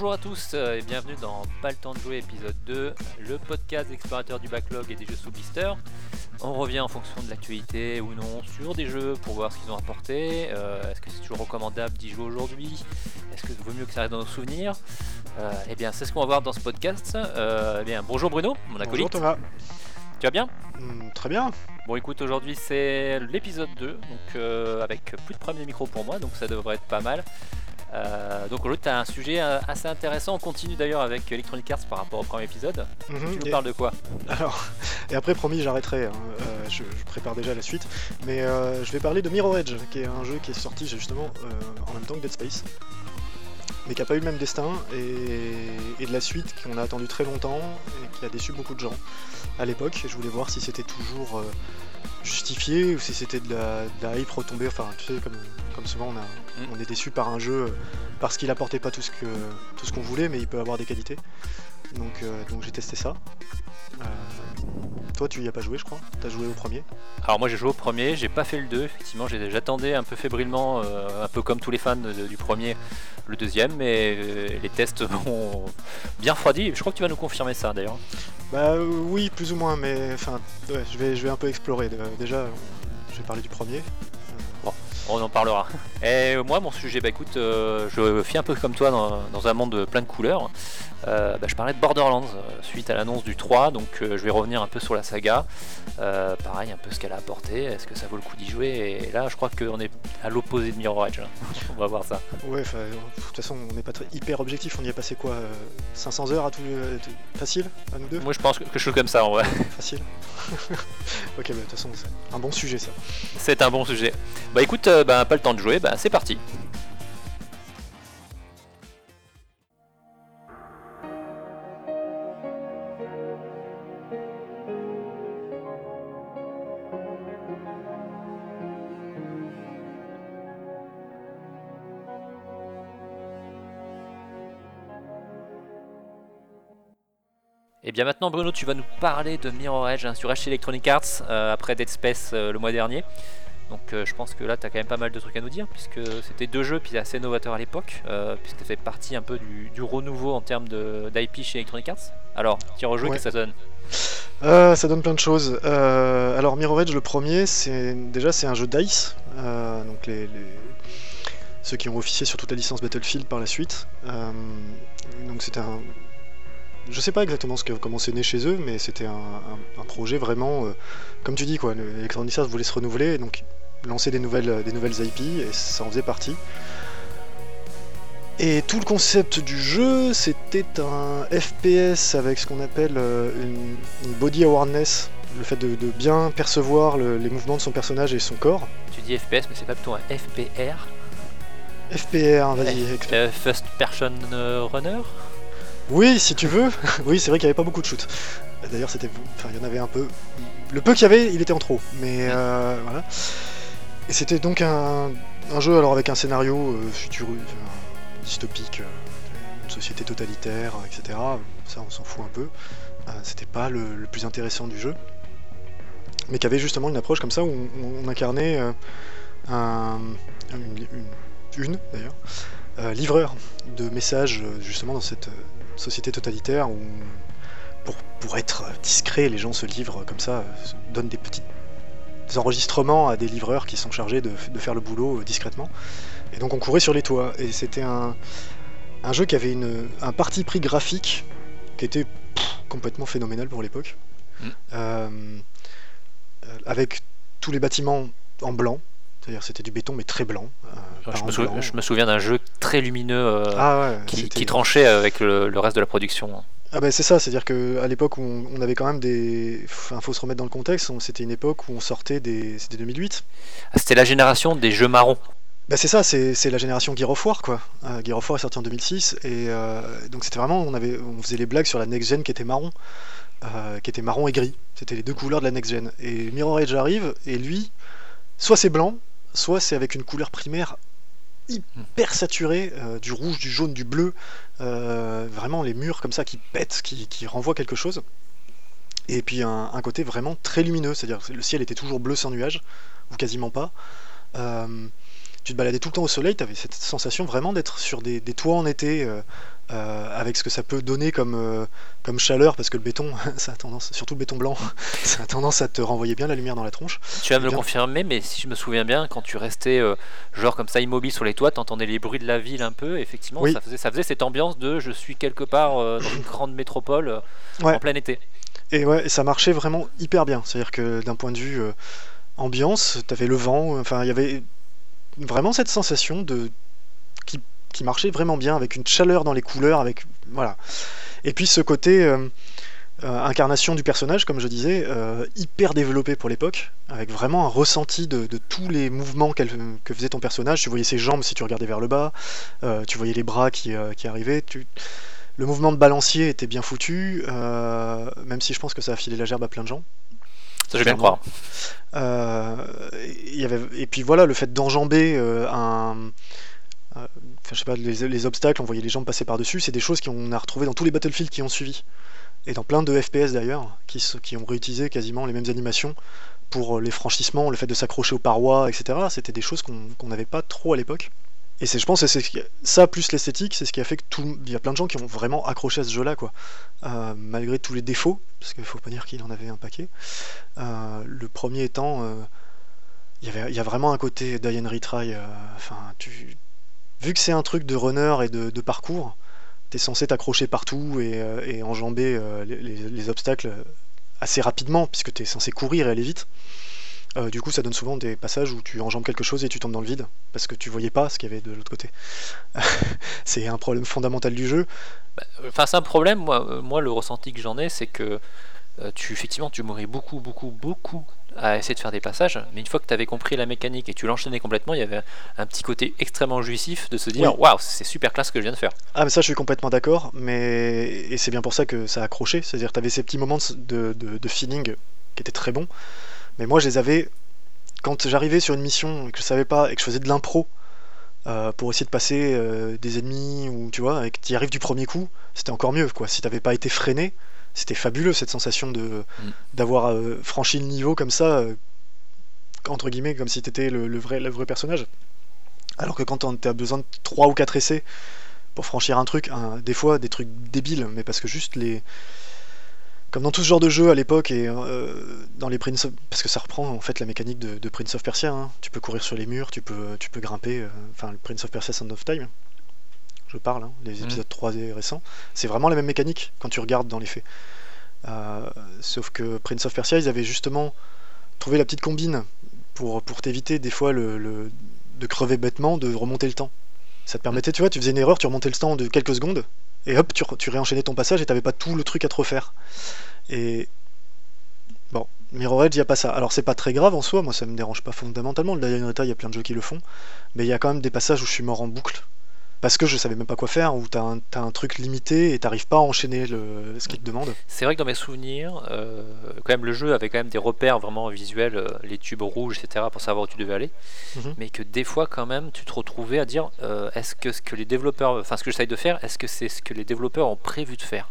Bonjour à tous euh, et bienvenue dans Pas le temps de jouer épisode 2, le podcast explorateur du backlog et des jeux sous blister. On revient en fonction de l'actualité ou non sur des jeux pour voir ce qu'ils ont apporté. Euh, Est-ce que c'est toujours recommandable d'y jouer aujourd'hui? Est-ce que vaut mieux que ça reste dans nos souvenirs? Euh, Eh bien, c'est ce qu'on va voir dans ce podcast. Euh, eh bien, bonjour Bruno, mon Bonjour acolyte. Thomas. Tu vas bien? Hmm, très bien. Bon, écoute, aujourd'hui c'est l'épisode 2, donc euh, avec plus de premier micro pour moi, donc ça devrait être pas mal. Euh, donc aujourd'hui, tu as un sujet euh, assez intéressant. On continue d'ailleurs avec Electronic Arts par rapport au premier épisode. Mhm, Tu nous et, parles de quoi? Alors, et après, promis, j'arrêterai. hein. Euh, je, je prépare déjà la suite. Mais euh, je vais parler de Mirror Edge, qui est un jeu qui est sorti justement en même temps que Dead Space. Mais qui n'a pas eu le même destin. Et, et de la suite qu'on a attendu très longtemps et qui a déçu beaucoup de gens à l'époque. Je voulais voir si c'était toujours justifié ou si c'était de la, de la hype retombée. Enfin, tu sais, comme, comme souvent, on, a, Mm. on est déçu par un jeu euh, parce qu'il apportait pas tout ce que tout ce qu'on voulait, mais il peut avoir des qualités. Donc, euh, donc j'ai testé ça. Euh, toi, tu y as pas joué, je crois. T'as joué au premier. Alors moi j'ai joué au premier, j'ai pas fait le 2, effectivement j'attendais un peu fébrilement, euh, un peu comme tous les fans de- du premier, le deuxième, mais euh, les tests ont bien refroidi, je crois que tu vas nous confirmer ça d'ailleurs. Bah oui, plus ou moins, mais enfin, ouais, je vais je vais un peu explorer. Déjà, je vais parler du premier. On en parlera. Et moi, mon sujet, bah écoute, euh, je fais un peu comme toi dans, dans un monde plein de couleurs. Euh, bah, je parlais de Borderlands euh, suite à l'annonce du 3, donc euh, je vais revenir un peu sur la saga. Euh, pareil, un peu ce qu'elle a apporté, est-ce que ça vaut le coup d'y jouer? Et là, je crois qu'on est à l'opposé de Mirror Edge. on va voir ça. Ouais, de toute façon, on n'est pas très hyper objectif. On y a passé quoi euh, 500 heures à tout, tout- facile à nous deux? Moi, je pense que quelque chose comme ça, en vrai. Facile. ok, bah de toute façon, c'est un bon sujet ça. C'est un bon sujet. Bah écoute, bah, pas le temps de jouer, bah c'est parti. Et bien maintenant Bruno, tu vas nous parler de Mirror Edge hein, sur HT Electronic Arts euh, après Dead Space euh, le mois dernier. Donc euh, je pense que là tu as quand même pas mal de trucs à nous dire puisque c'était deux jeux puis assez novateurs à l'époque puisque ça fait partie un peu du, du renouveau en termes de- d'IP chez Electronic Arts. Alors, tire au jeu, Ouais. qu'est-ce que ça donne Euh, ça donne plein de choses. Euh, alors Mirror Edge, le premier, c'est déjà c'est un jeu Dice, euh, donc les, les- ceux qui ont officié sur toute la licence Battlefield par la suite. Donc c'était un, je sais pas exactement ce que, comment c'est né chez eux, mais c'était un, un- un projet vraiment, euh, comme tu dis quoi, le- Electronic Arts voulait se renouveler, et donc lancer des nouvelles, des nouvelles IP, et ça en faisait partie. Et tout le concept du jeu, c'était un FPS avec ce qu'on appelle euh, une, une body awareness, le fait de, de bien percevoir le- les mouvements de son personnage et son corps. Tu dis FPS, mais c'est pas plutôt un FPR FPR, vas-y, euh, First Person euh, Runner? Oui, si tu veux. oui, c'est vrai qu'il n'y avait pas beaucoup de shoot. D'ailleurs, c'était, enfin, il y en avait un peu. Le peu qu'il y avait, il était en trop. Mais euh, voilà. Et c'était donc un, un jeu alors avec un scénario euh, futur, enfin, dystopique, euh, une société totalitaire, euh, etc. Ça, on s'en fout un peu. Euh, c'était pas le, le plus intéressant du jeu, mais qui avait justement une approche comme ça où on, on incarnait euh, un, une, une- une, d'ailleurs, euh, livreur de messages euh, justement dans cette euh, société totalitaire où pour, pour être discret, les gens se livrent comme ça, se donnent des petits enregistrements à des livreurs qui sont chargés de, de faire le boulot euh, discrètement. Et donc on courait sur les toits. Et c'était un, un jeu qui avait une, un parti pris graphique qui était pff, complètement phénoménal pour l'époque. Mm. Euh, avec tous les bâtiments en blanc. C'est-à-dire c'était du béton mais très blanc. euh, pas je en me, sou- blanc. je me souviens d'un jeu très lumineux euh, Ah ouais, qui, tranchait avec le, le reste de la production. Ah bah c'est ça, c'est-à-dire qu'à l'époque où on, on avait quand même des... Enfin, faut se remettre dans le contexte, on- c'était une époque où on sortait des... C'était 2008. Ah, C'était la génération des jeux marrons. Bah c'est ça, c'est la génération Gear of War quoi. Euh, Gear of War est sorti en 2006 et euh, donc c'était vraiment, on, avait, on faisait les blagues sur la next-gen qui était marron, qui était marron et gris. C'était les deux couleurs de la next-gen. Et Mirror Edge arrive et lui, soit c'est blanc, soit c'est avec une couleur primaire hyper saturée, euh, du rouge, du jaune, du bleu, euh, vraiment les murs comme ça qui pètent, qui, renvoient quelque chose. Et puis un, côté vraiment très lumineux, c'est-à-dire le ciel était toujours bleu sans nuages, ou quasiment pas. Euh, tu te baladais tout le temps au soleil, tu avais cette sensation vraiment d'être sur des, des toits en été, euh, euh, avec ce que ça peut donner comme, euh, comme chaleur, parce que le béton, ça a tendance, surtout le béton blanc, ça a tendance à te renvoyer bien la lumière dans la tronche. Tu vas me le confirmer, mais si je me souviens bien, quand tu restais genre comme ça immobile sur les toits, t'entendais les bruits de la ville un peu. Effectivement, Oui. ça, faisait, ça faisait cette ambiance de je suis quelque part dans une grande métropole Ouais. en plein été. Et ouais, ça marchait vraiment hyper bien. C'est-à-dire que d'un point de vue ambiance, t'avais le vent, enfin il y avait vraiment cette sensation de qui, qui marchait vraiment bien, avec une chaleur dans les couleurs, avec voilà. Et puis ce côté euh, euh, incarnation du personnage, comme je disais, euh, hyper développé pour l'époque, avec vraiment un ressenti de, de tous les mouvements que faisait ton personnage. Tu voyais ses jambes si tu regardais vers le bas, tu voyais les bras qui, qui arrivaient. Tu... Le mouvement de balancier était bien foutu, même si je pense que ça a filé la gerbe à plein de gens. Je bien croire. Euh, y avait, et puis voilà, le fait d'enjamber euh, un. euh, je sais pas, les, les obstacles, on voyait les jambes passer par-dessus, c'est des choses qu'on a retrouvées dans tous les Battlefield qui ont suivi. Et dans plein de FPS d'ailleurs, qui, ont réutilisé quasiment les mêmes animations pour les franchissements, le fait de s'accrocher aux parois, etc. C'était des choses qu'on n'avait pas trop à l'époque. Et c'est, je pense c'est ça plus l'esthétique, c'est ce qui a fait que tout. Il y a plein de gens qui ont vraiment accroché à ce jeu-là, quoi. Euh, malgré tous les défauts, parce qu'il faut pas dire qu'il en avait un paquet. Euh, le premier étant, euh, il y avait, il y a vraiment un côté Die and Retry. Enfin, tu, vu que c'est un truc de runner et de, de parcours, t'es censé t'accrocher partout et, enjamber les, les- les obstacles assez rapidement, puisque t'es censé courir et aller vite. Euh, du coup, ça donne souvent des passages où tu enjambes quelque chose et tu tombes dans le vide, parce que tu voyais pas ce qu'il y avait de l'autre côté. c'est un problème fondamental du jeu. Enfin, c'est un problème. Moi, euh, moi, le ressenti que j'en ai, c'est que euh, tu effectivement, tu mourais beaucoup, beaucoup, beaucoup à essayer de faire des passages. Mais une fois que tu avais compris la mécanique et que tu l'enchaînais complètement, il y avait un petit côté extrêmement jouissif de se dire waouh, c'est super classe ce que je viens de faire. Ah, mais ça, je suis complètement d'accord, mais et c'est bien pour ça que ça a accroché. C'est-à-dire, t'avais ces petits moments de, de, de feeling qui étaient très bons, mais moi, je les avais quand j'arrivais sur une mission et que je savais pas et que je faisais de l'impro euh, pour essayer de passer euh, des ennemis ou tu vois, et que tu y arrives du premier coup, c'était encore mieux, quoi. Si t'avais pas été freiné, c'était fabuleux cette sensation de d'avoir euh, franchi le niveau comme ça, entre guillemets, comme si t'étais le, le vrai, le vrai personnage. Alors que quand t'as besoin de 3 ou 4 essais pour franchir un truc, des fois des trucs débiles, mais parce que juste les. Comme dans tout ce genre de jeu à l'époque et euh, dans les Prince of... Parce que ça reprend en fait la mécanique de, de Prince of Persia. hein. Tu peux courir sur les murs, tu peux, tu peux grimper. euh, Enfin, le Prince of Persia Sound of Time. Je parle, hein, les Mhm. épisodes 3 et récents. C'est vraiment la même mécanique quand tu regardes dans les faits. Euh, sauf que Prince of Persia, ils avaient justement trouvé la petite combine pour, pour t'éviter des fois le, le- de crever bêtement, de remonter le temps. Ça te permettait, tu vois, tu faisais une erreur, tu remontais le temps de quelques secondes, et hop, tu, réenchaînais ton passage et t'avais pas tout le truc à te refaire. Et bon, Mirror Edge, il n'y a pas ça. Alors c'est pas très grave en soi, moi ça me dérange pas fondamentalement. Le Reta, il y a plein de jeux qui le font, mais il y a quand même des passages où je suis mort en boucle. Parce que je savais même pas quoi faire, où t'as un, t'as un truc limité et t'arrives pas à enchaîner le, ce qu'il te demande. C'est vrai que dans mes souvenirs, euh, quand même le jeu avait quand même des repères vraiment visuels, euh, les tubes rouges, etc. pour savoir où tu devais aller. Mhm. Mais que des fois quand même tu te retrouvais à dire euh, est-ce que ce que les développeurs, enfin ce que j'essaye de faire, est-ce que c'est ce que les développeurs ont prévu de faire?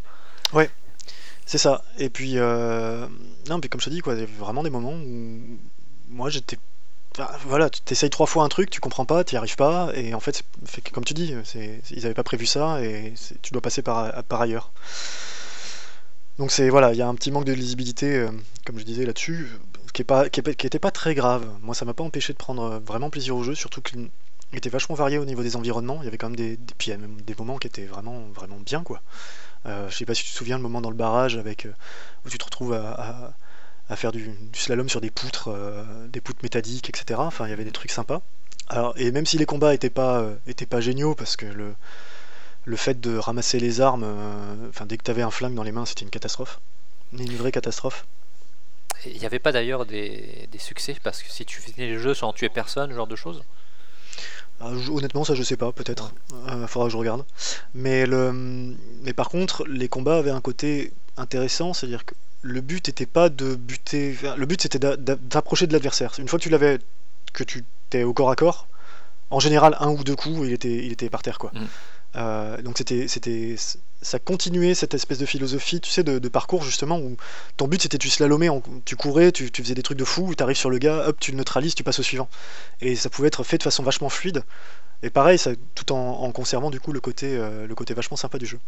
C'est ça. Et puis, euh, non, mais comme je te dis, quoi, il y avait vraiment des moments où moi j'étais. Voilà, tu t'essayes trois fois un truc, tu comprends pas, tu y arrives pas, et en fait, comme tu dis, ils avaient pas prévu ça, et tu dois passer par, par ailleurs. Donc c'est voilà, il y a un petit manque de lisibilité, euh, comme je disais là-dessus, qui est pas, très grave. Moi, ça m'a pas empêché de prendre euh, vraiment plaisir au jeu, surtout qu'il était vachement varié au niveau des environnements. Il y avait quand même des, puis y des moments qui étaient vraiment, vraiment bien, quoi. Euh, je sais pas si tu te souviens le moment dans le barrage avec euh, où tu te retrouves à- à faire du, du slalom sur des poutres, euh, des poutres métalliques, etc. Enfin, il y avait des trucs sympas. Alors, et même si les combats étaient pas, euh, étaient pas géniaux, parce que le, le fait de ramasser les armes, euh, enfin, dès que tu avais un flingue dans les mains, c'était une catastrophe. Une vraie catastrophe. Il n'y avait pas d'ailleurs des, des succès parce que si tu finis les jeux sans tuer personne, ce genre de choses? Ah, honnêtement, ça je sais pas, peut-être. Euh, faudra que je regarde. Mais, le, mais par contre, les combats avaient un côté intéressant, c'est-à-dire que le but n'était pas de buter. Le but c'était d'a- d'a- d'approcher de l'adversaire. Une fois que tu l'avais, que tu t'es au corps à corps, en général un ou deux coups, il était, il était par terre quoi. Mm. Euh, donc c'était, c'était, ça continuait cette espèce de philosophie, tu sais, de, parcours justement où ton but c'était tu slalomais, tu courais, tu, faisais des trucs de fou, tu arrives sur le gars, hop, tu le neutralises, tu passes au suivant. Et ça pouvait être fait de façon vachement fluide. Et pareil, ça, tout en, conservant du coup le côté, euh, le côté vachement sympa du jeu.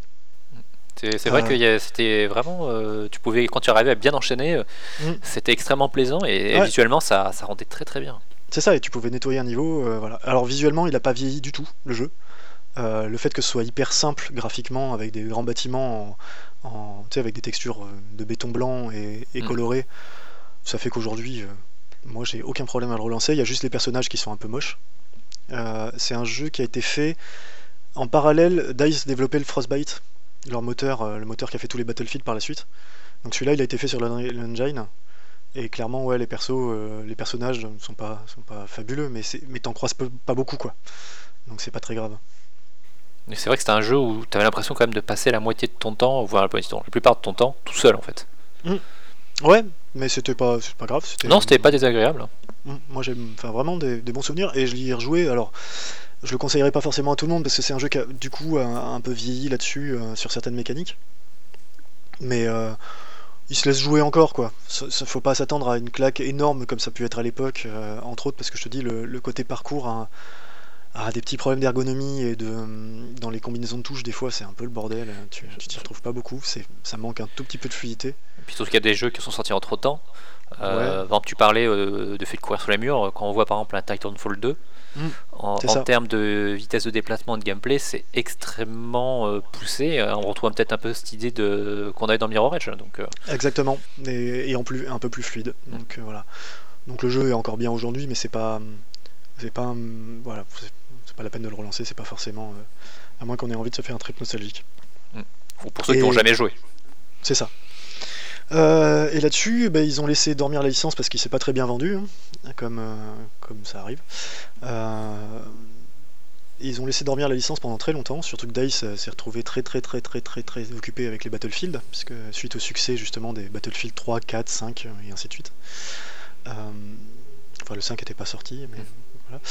C'est vrai que c'était vraiment. tu pouvais, quand tu arrivais à bien enchaîner, mm. c'était extrêmement plaisant et, visuellement ça, ça rendait très très bien. C'est ça, et tu pouvais nettoyer un niveau. voilà. Alors visuellement, il n'a pas vieilli du tout le jeu. Euh, le fait que ce soit hyper simple graphiquement, avec des grands bâtiments, en, avec des textures euh, de béton blanc et, mm. coloré, ça fait qu'aujourd'hui, euh, moi j'ai aucun problème à le relancer. Il y a juste les personnages qui sont un peu moches. c'est un jeu qui a été fait en parallèle. Dice développait le Frostbite, leur moteur, le moteur qui a fait tous les Battlefield par la suite. Donc celui-là, il a été fait sur l'engine. Et clairement, ouais, les persos, les personnages ne sont pas, sont pas fabuleux, mais, mais t'en croises pas beaucoup, quoi. Donc c'est pas très grave c'est vrai que c'était un jeu où tu avais l'impression quand même de passer la moitié de ton temps, voire la, la plupart de ton temps, tout seul en fait. Mm. Ouais, mais c'était pas, pas grave. Non, c'était pas désagréable. Mm. Moi j'ai vraiment des, bons souvenirs et je l'y ai rejoué. Alors, je le conseillerais pas forcément à tout le monde parce que c'est un jeu qui a du coup un, peu vieilli là-dessus euh, sur certaines mécaniques. Mais euh, il se laisse jouer encore quoi. Ça, faut pas s'attendre à une claque énorme comme ça a pu être à l'époque, euh, entre autres parce que je te dis le, le côté parcours. Ah, des petits problèmes d'ergonomie et de dans les combinaisons de touches des fois c'est un peu le bordel tu t'y retrouves pas beaucoup c'est ça manque un tout petit peu de fluidité et puis surtout qu'il y a des jeux qui sont sortis en trop de temps euh, tu parlais euh, de fait de courir sur les murs quand on voit par exemple un Titanfall 2 mmh, en, termes de vitesse de déplacement et de gameplay c'est extrêmement euh, poussé on retrouve peut-être un peu cette idée de qu'on avait dans Mirror Edge donc exactement et, en plus un peu plus fluide donc voilà donc le jeu est encore bien aujourd'hui mais c'est pas c'est pas voilà c'est pas la peine de le relancer, c'est pas forcément. Euh, à moins qu'on ait envie de se faire un trip nostalgique. Ou pour ceux qui n'ont jamais joué. C'est ça. Euh, et là-dessus, bah, ils ont laissé dormir la licence parce qu'il s'est pas très bien vendu, hein, comme, euh, comme ça arrive. ils ont laissé dormir la licence pendant très longtemps, surtout que DICE s'est retrouvé très très très très très très occupé avec les Battlefield, puisque suite au succès justement des Battlefield 3, 4, 5 et ainsi de suite. enfin le 5 n'était pas sorti, mais mm. voilà.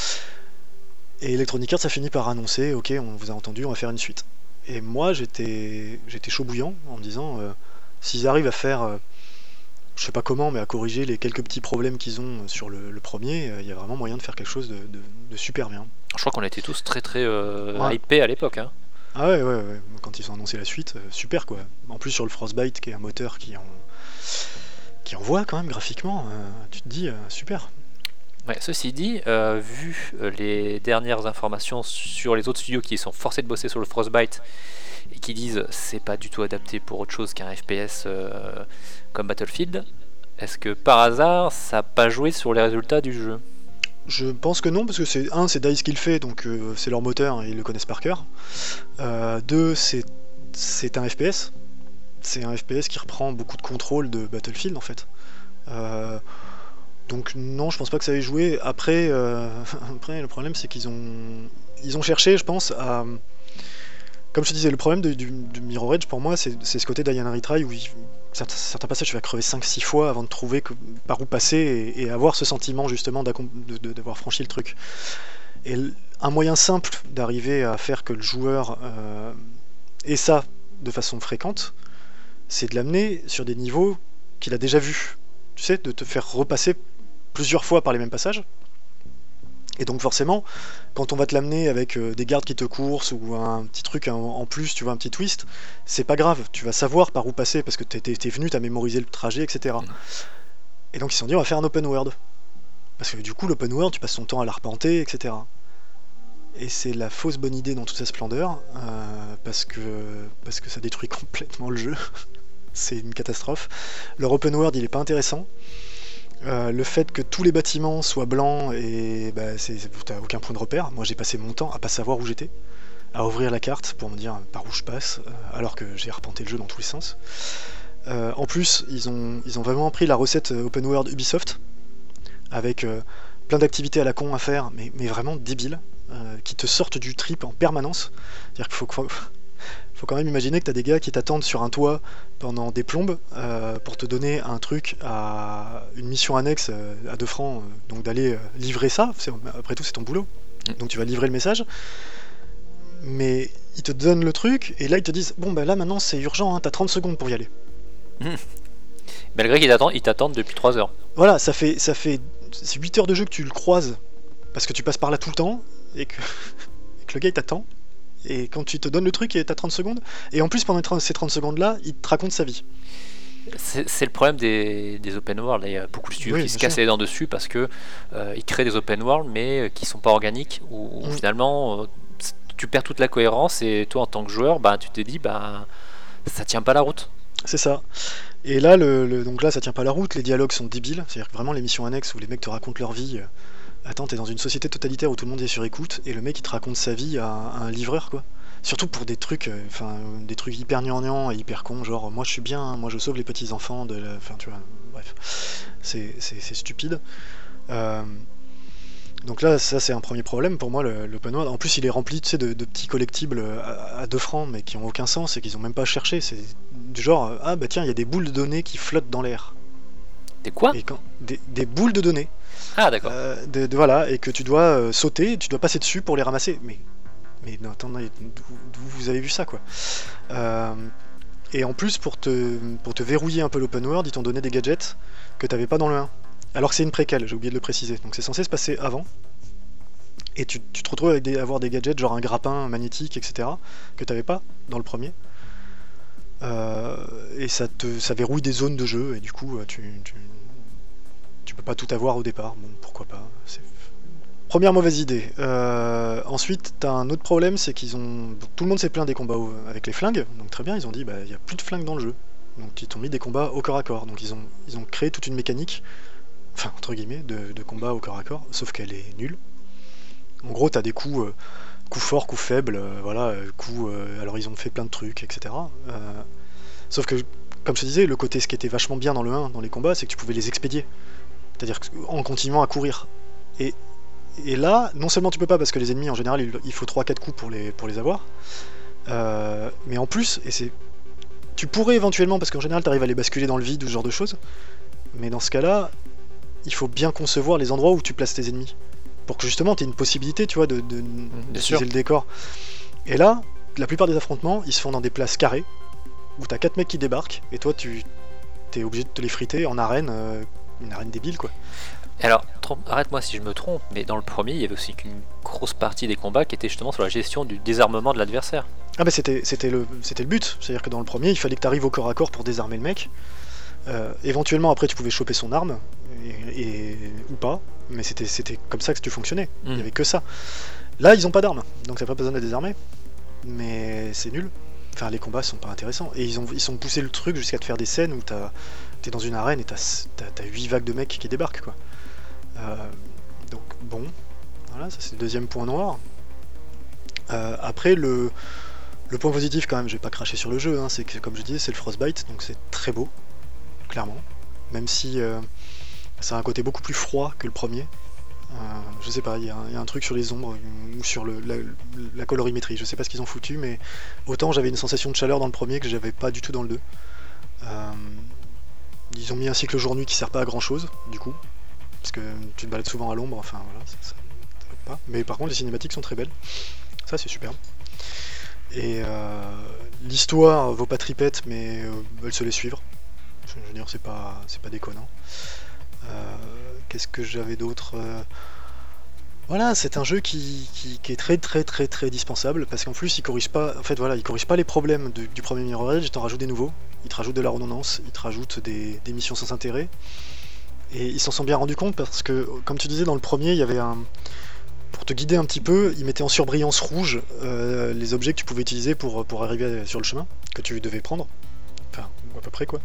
Et Electronic Arts a fini par annoncer Ok, on vous a entendu, on va faire une suite. Et moi, j'étais chaud bouillant en me disant euh, S'ils arrivent à faire, euh, je sais pas comment, mais à corriger les quelques petits problèmes qu'ils ont sur le, premier, euh, il y a vraiment moyen de faire quelque chose de, super bien. Je crois qu'on était tous très très hypés à l'époque. Hein. Ah ouais, ouais, ouais, quand ils ont annoncé la suite, super quoi. En plus, sur le Frostbite, qui est un moteur qui en qui envoie quand même graphiquement, tu te dis super ceci dit, euh, vu euh, les dernières informations sur les autres studios qui sont forcés de bosser sur le Frostbite et qui disent c'est pas du tout adapté pour autre chose qu'un FPS euh, comme Battlefield, est-ce que par hasard ça n'a pas joué sur les résultats du jeu? Je pense que non, parce que c'est un, c'est DICE qui le fait, donc c'est leur moteur, ils le connaissent par cœur. deux, c'est un FPS. C'est un FPS qui reprend beaucoup de contrôle de Battlefield en fait. Donc non, je pense pas que ça ait joué. Après, euh, le problème c'est qu'ils ont, ils ont cherché, je pense, à... Comme je te disais, le problème du, Mirror Edge pour moi, c'est ce côté d'Ian Retry où certains, passages tu vas crever 5-6 fois avant de trouver par où passer et, avoir ce sentiment justement d'avoir franchi le truc. Et un moyen simple d'arriver à faire que le joueur euh, ait ça de façon fréquente, c'est de l'amener sur des niveaux qu'il a déjà vus. Tu sais, de te faire repasser plusieurs fois par les mêmes passages. Et donc forcément, quand on va te l'amener avec euh, des gardes qui te coursent ou un petit truc en, plus, tu vois, un petit twist, c'est pas grave, tu vas savoir par où passer parce que t'es es, venu, t'as mémorisé le trajet, etc. Et donc ils se sont dit, on va faire un open world. Parce que du coup, l'open world, tu passes ton temps à l'arpenter, etc. Et c'est la fausse bonne idée dans toute sa splendeur, euh, parce, que, parce que ça détruit complètement le jeu. c'est une catastrophe. Leur open world, il est pas intéressant. Euh, le fait que tous les bâtiments soient blancs et bah, t'as aucun point de repère. Moi j'ai passé mon temps à pas savoir où j'étais, à ouvrir la carte pour me dire par où je passe, euh, alors que j'ai arpenté le jeu dans tous les sens. Euh, en plus, ils ont, vraiment pris la recette open world Ubisoft, avec plein d'activités à la con à faire, mais, vraiment débiles, qui te sortent du trip en permanence. C'est-à-dire qu'il faut, faut quand même imaginer que tu as des gars qui t'attendent sur un toit pendant des plombes euh, pour te donner un truc à une mission annexe euh, à 2 francs, euh, donc d'aller livrer ça. Après tout, c'est ton boulot. Mm. Donc tu vas livrer le message. mais ils te donnent le truc, et là ils te disent Bon, bah là maintenant c'est urgent, hein, t'as 30 secondes pour y aller. Malgré qu'ils t'attendent, depuis 3 heures. Voilà, ça fait, ça fait c'est 8 heures de jeu que tu le croises, parce que tu passes par là tout le temps, et que, et que le gars il t'attend. Et quand tu te donnes le truc, et t'as 30 secondes. Et en plus, pendant ces 30 secondes-là, il te raconte sa vie. C'est le problème des, des open world. Il y a beaucoup de studios Oui, qui se cassent sûr. les dents dessus parce que euh, ils créent des open world mais euh, qui sont pas organiques. Où, où Mm. finalement euh, tu perds toute la cohérence et toi en tant que joueur, bah, tu te dis bah ça tient pas la route. C'est ça. Et là, le, le- donc là, ça tient pas la route, les dialogues sont débiles. C'est-à-dire que vraiment, les missions annexes où les mecs te racontent leur vie. euh, Attends, t'es dans une société totalitaire où tout le monde est sur écoute, et le mec il te raconte sa vie à, à un livreur, quoi. Surtout pour des trucs, euh, enfin, euh, des trucs hyper gnangnans et hyper cons, genre moi je suis bien, moi je sauve les petits enfants de la. Enfin, tu vois, bref. C'est stupide. Euh, donc là, ça c'est un premier problème pour moi, le- l'open world. En plus, il est rempli tu sais, de, de petits collectibles à, à 2 francs, mais qui ont aucun sens et qu'ils ont même pas cherché. C'est du genre, euh, ah bah tiens, il y a des boules de données qui flottent dans l'air. Des quoi? Et quand des, des boules de données, Ah d'accord. euh, voilà, et que tu dois euh, sauter, tu dois passer dessus pour les ramasser. Mais, mais non, attendez, d'où vous avez vu ça quoi? Euh, Et en plus, pour te, pour te verrouiller un peu l'open world, ils t'ont donné des gadgets que t'avais pas dans le 1. Alors que c'est une préquelle, j'ai oublié de le préciser. Donc c'est censé se passer avant. Et tu, tu te retrouves avec des, avoir des gadgets genre un grappin magnétique, etc. que t'avais pas dans le premier. Et ça te ça verrouille des zones de jeu et du coup tu, tu peux pas tout avoir au départ. Bon, pourquoi pas. Première mauvaise idée. Euh, ensuite, t'as un autre problème, c'est qu'ils ont. Tout le monde s'est plaint des combats avec les flingues, donc très bien, ils ont dit bah il y a plus de flingues dans le jeu. Donc ils t'ont mis des combats au corps à corps. Donc ils ont, ils ont créé toute une mécanique, enfin entre guillemets, de, de combat au corps à corps, sauf qu'elle est nulle. En gros, t'as des coups, euh, coups forts, coups faibles, euh, voilà, euh, coups. alors ils ont fait plein de trucs, etc. Sauf que, comme je te disais, le côté ce qui était vachement bien dans le 1, dans les combats, c'est que tu pouvais les expédier. C'est-à-dire en continuant à courir. Et, et là, non seulement tu peux pas parce que les ennemis en général il, il faut 3-4 coups pour les, pour les avoir, euh, mais en plus, et c'est. Tu pourrais éventuellement, parce qu'en général tu arrives à les basculer dans le vide ou ce genre de choses, mais dans ce cas-là, il faut bien concevoir les endroits où tu places tes ennemis. Pour que justement tu aies une possibilité, tu vois, de, de, le décor. Et là, la plupart des affrontements, ils se font dans des places carrées, où t'as 4 mecs qui débarquent, et toi tu t'es obligé de te les friter en arène, euh, une arène débile quoi. Alors, arrête-moi si je me trompe, mais dans le premier, il y avait aussi qu'une grosse partie des combats qui était justement sur la gestion du désarmement de l'adversaire. Ah bah c'était le c'était le but, c'est-à-dire que dans le premier, il fallait que tu arrives au corps à corps pour désarmer le mec. Euh, éventuellement après tu pouvais choper son arme et, et- ou pas, mais c'était comme ça que tu fonctionnais. Il Mm. y avait que ça. Là, ils ont pas d'armes, donc t'as pas besoin de les désarmer. Mais c'est nul. Enfin, les combats sont pas intéressants. Et ils ont ils sont poussé le truc jusqu'à te faire des scènes où t'as- t'es dans une arène et t'as t'as- t'as 8 vagues de mecs qui débarquent quoi. Euh, donc bon, voilà, ça c'est le deuxième point noir. Euh, après le le point positif quand même, je vais pas cracher sur le jeu, hein, c'est que comme je disais, c'est le Frostbite, donc c'est très beau, clairement. Même si euh, ça a un côté beaucoup plus froid que le premier. Je sais pas, il y, a un- truc sur les ombres ou sur le- la, la colorimétrie, je sais pas ce qu'ils ont foutu, mais autant j'avais une sensation de chaleur dans le premier que j'avais pas du tout dans le 2. Ils ont mis un cycle jour-nuit qui sert pas à grand chose, du coup, parce que tu te balades souvent à l'ombre, enfin voilà, ça, ça- pas. Mais par contre, les cinématiques sont très belles, ça c'est superbe. Et euh, l'histoire vaut pas tripette, mais euh, elle se laisse suivre. Je veux dire, c'est pas, c'est pas déconnant. Euh, Qu'est-ce que j'avais d'autre Euh, Voilà, c'est un jeu qui, est très très très très dispensable parce qu'en plus il corrige pas, en fait voilà, il corrige pas les problèmes du, premier Mirror Edge, t'en rajoute des nouveaux, il te rajoute de la redondance, il te rajoute des, missions sans intérêt. Et ils s'en sont bien rendus compte parce que, comme tu disais dans le premier, il y avait un, pour te guider un petit peu, il mettait en surbrillance rouge euh, les objets que tu pouvais utiliser pour, pour arriver sur le chemin que tu devais prendre. Enfin, à peu près quoi.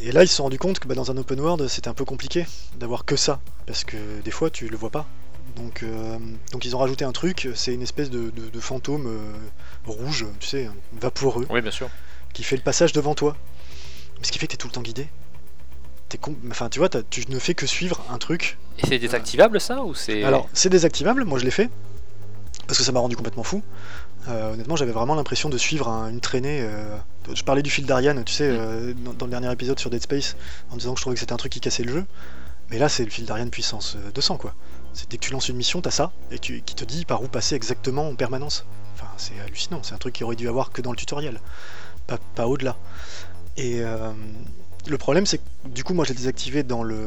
Et là, ils se sont rendus compte que bah, dans un open world, c'était un peu compliqué d'avoir que ça, parce que des fois, tu le vois pas. Donc, euh, donc ils ont rajouté un truc, c'est une espèce de fantôme euh, rouge, tu sais, vaporeux, Oui, bien sûr. Qui fait le passage devant toi. Mais ce qui fait que t'es tout le temps guidé. T'es con... Enfin, tu vois, tu ne fais que suivre un truc Et c'est désactivable ça ou c'est. alors, c'est désactivable, moi je l'ai fait, parce que ça m'a rendu complètement fou. Euh, honnêtement, j'avais vraiment l'impression de suivre un- une traînée. euh, Je parlais du fil d'Ariane, tu sais, Mm. euh, dans, dans le dernier épisode sur Dead Space, en disant que je trouvais que c'était un truc qui cassait le jeu. Mais là, c'est le fil d'Ariane puissance euh, 200, quoi. C'est dès que tu lances une mission, t'as ça, et tu, qui te dit par où passer exactement en permanence. Enfin, c'est hallucinant, c'est un truc qui aurait dû avoir que dans le tutoriel, pas, au-delà. Et euh, le problème, c'est que du coup, moi, je l'ai désactivé dans le.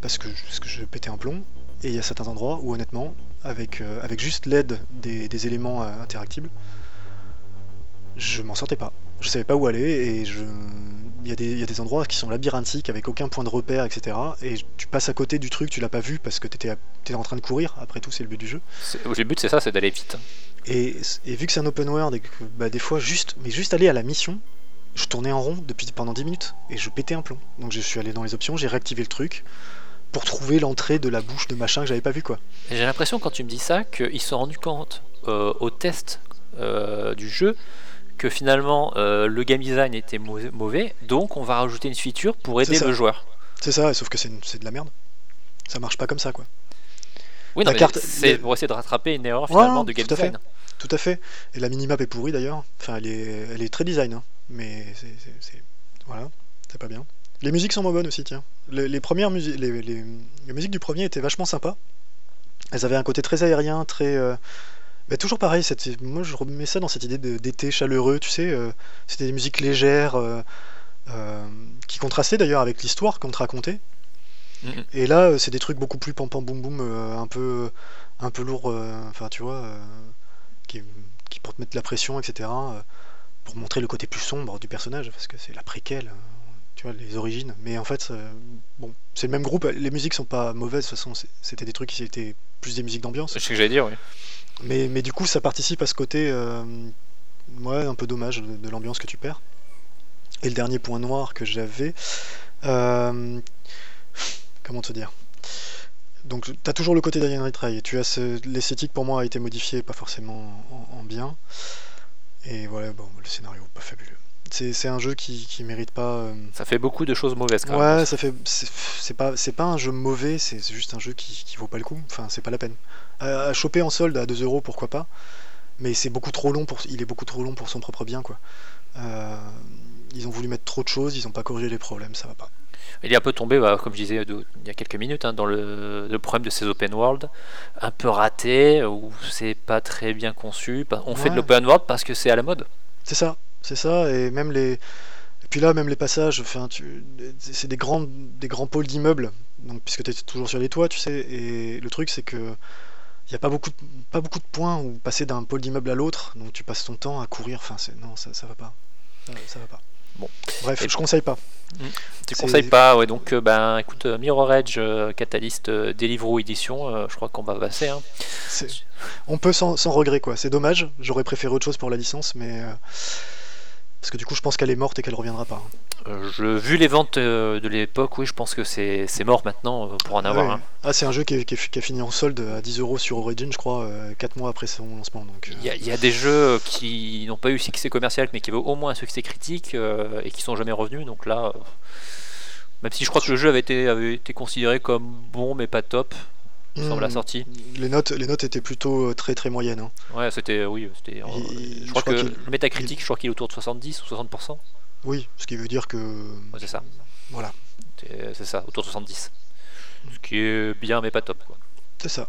Parce que, parce je pétais un plomb, et il y a certains endroits où, honnêtement, avec, euh, avec juste l'aide des, des éléments euh, interactibles, je m'en sortais pas. Je savais pas où aller, et je. Il y, a des, y a des endroits qui sont labyrinthiques avec aucun point de repère, etc. Et tu passes à côté du truc, tu l'as pas vu parce que t'étais étais en train de courir. Après tout, c'est le but du jeu. Le but, c'est ça, c'est d'aller vite. Et, et vu que c'est un open world et que bah, des fois juste, mais juste aller à la mission, je tournais en rond depuis pendant 10 minutes et je pétais un plomb. Donc je suis allé dans les options, j'ai réactivé le truc pour trouver l'entrée de la bouche de machin que j'avais pas vu quoi. J'ai l'impression, quand tu me dis ça, qu'ils se sont rendus compte euh, au test euh, du jeu que finalement euh, le game design était mau- mauvais, donc on va rajouter une feature pour aider le joueur. C'est ça, sauf que c'est de la merde. Ça marche pas comme ça quoi. Oui, non, carte- c'est pour essayer de rattraper une erreur Ouais, finalement de game tout à fait. design. Tout à fait. Et la minimap est pourrie d'ailleurs. Enfin, elle est, elle est très design, hein. mais c'est, voilà, c'est pas bien. Les musiques sont moins bonnes aussi, tiens. Les, les premières musiques, les, les- les musiques du premier étaient vachement sympas. Elles avaient un côté très aérien, très. euh, bah, toujours pareil. cette- moi, je remets ça dans cette idée d'été chaleureux, tu sais. euh, c'était des musiques légères, euh, euh, qui contrastaient d'ailleurs avec l'histoire qu'on te racontait. Mhm. Et là, c'est des trucs beaucoup plus pam pam boum boum, un peu, un peu lourd. Enfin, tu vois, qui, qui pour te mettre de la pression, etc. pour montrer le côté plus sombre du personnage, parce que c'est la préquelle, tu vois, les origines. Mais en fait, bon, c'est le même groupe. Les musiques sont pas mauvaises, de toute façon, c'était des trucs qui étaient plus des musiques d'ambiance. C'est ce que j'allais dire, oui. Mais, du coup, ça participe à ce côté, euh, un peu dommage de, l'ambiance que tu perds. Et le dernier point noir que j'avais, euh, comment te dire? Donc, tu as toujours le côté d'Alien Retry. Tu as l'esthétique pour moi a été modifiée, pas forcément en, en bien. Et voilà, bon, le scénario pas fabuleux. C'est c'est un jeu qui, qui mérite pas. euh, Ça fait beaucoup de choses mauvaises quand même. Ouais, ça fait. C'est pas, c'est pas un jeu mauvais, c'est c'est juste un jeu qui, qui vaut pas le coup. Enfin, c'est pas la peine. À, à choper en solde à 2 euros, pourquoi pas. Mais c'est beaucoup trop long pour. Il est beaucoup trop long pour son propre bien, quoi. Euh, ils ont voulu mettre trop de choses, ils ont pas corrigé les problèmes, ça va pas. Il est un peu tombé, bah, comme je disais de- il y a quelques minutes, hein, dans le, le problème de ces open world, un peu raté, où c'est pas très bien conçu. Bah, On fait de Ouais. l'open world parce que c'est à la mode. C'est ça, c'est ça, et même les. Et puis là, même les passages, enfin, tu... c'est des grands, des grands pôles d'immeubles, donc puisque tu es toujours sur les toits, tu sais. Et le truc, c'est que il y a pas beaucoup, de... pas beaucoup de points où passer d'un pôle d'immeuble à l'autre, donc tu passes ton temps à courir. Enfin, non, ça, ça va pas, ça, ça va pas. Bon. Bref, Et- je conseille pas. Tu C'est- conseilles pas, ouais, donc euh, ben écoute, euh, Mirror Edge, euh, Catalyst, euh, Deliveroo édition, je crois qu'on va passer. Hein. On peut sans, sans regret, quoi. C'est dommage. J'aurais préféré autre chose pour la licence, mais parce que du coup, je pense qu'elle est morte et qu'elle reviendra pas. Euh, je, vu les ventes euh, de l'époque, oui, je pense que c'est c'est mort maintenant euh, pour en avoir Ouais. un. Ah, c'est un jeu qui, est- qui est- qui a fini en solde à 10 euros sur Origin, je crois, 4 mois après son lancement. Il y, a- il y a des jeux qui n'ont pas eu succès commercial, mais qui avaient au moins un succès critique et qui sont jamais revenus. Donc là, même si je crois que le jeu avait été, avait été considéré comme bon, mais pas top, me semble, à la hmm, sortie. Les notes, les notes étaient plutôt euh, très très moyennes. hein. Ouais, c'était, oui, c'était. euh, Il- je crois que le métacritique, je crois qu'il est autour de 70 ou 60%. Oui, ce qui veut dire que. Ouais, c'est ça. Voilà, C'est ça, autour de 70. Ce qui est bien, mais pas top. Quoi. c'est ça.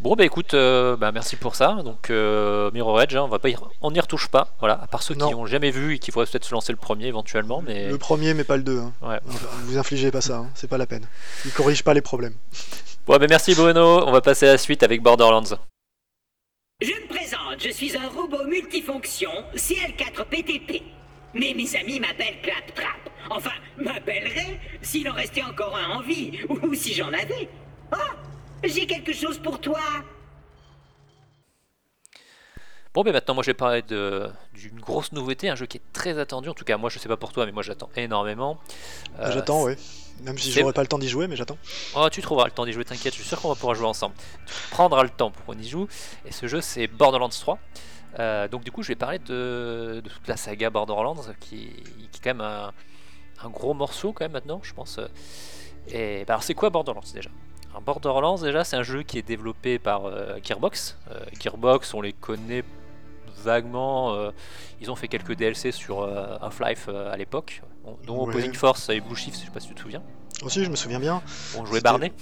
Bon, bah écoute, euh, bah, merci pour ça. Donc, euh, Mirror Edge, hein, on va pas y, on n'y retouche pas. Voilà, à part ceux qui Non. n'ont jamais vu et qui pourraient peut-être se lancer le premier éventuellement. Mais Le premier, mais pas le 2. Hein. ouais. Vous infligez pas ça, hein. c'est pas la peine. Il corrige pas les problèmes. Bon, bah merci Bruno. On va passer à la suite avec Borderlands. Je me présente, je suis un robot multifonction CL4PTP. Mais mes amis m'appellent Clap Trap. Enfin, m'appelleraient s'il en restait encore un en vie, ou si j'en avais. Ah, j'ai quelque chose pour toi. Bon, ben maintenant, moi, je vais parler de- d'une grosse nouveauté, un jeu qui est très attendu. En tout cas, moi, je sais pas pour toi, mais moi, j'attends énormément. Euh, j'attends, oui. Même si j'aurais pas le temps d'y jouer, mais j'attends. Oh, tu trouveras le temps d'y jouer, t'inquiète, je suis sûr qu'on va pouvoir jouer ensemble. Tu prendras le temps pour qu'on y joue. Et ce jeu, c'est Borderlands 3. Euh, donc, du coup, je vais parler de, de toute la saga Borderlands, qui, qui est quand même un, un gros morceau, quand même, maintenant, je pense. Et bah, alors, c'est quoi Borderlands déjà? Alors, Borderlands, déjà, c'est un jeu qui est développé par euh, Gearbox. Euh, Gearbox, on les connaît vaguement. euh, ils ont fait quelques DLC sur Half-Life à l'époque, dont Ouais. Opposing Force et Blue Shift, je sais pas si tu te souviens. Aussi, je me souviens bien. On jouait Barney.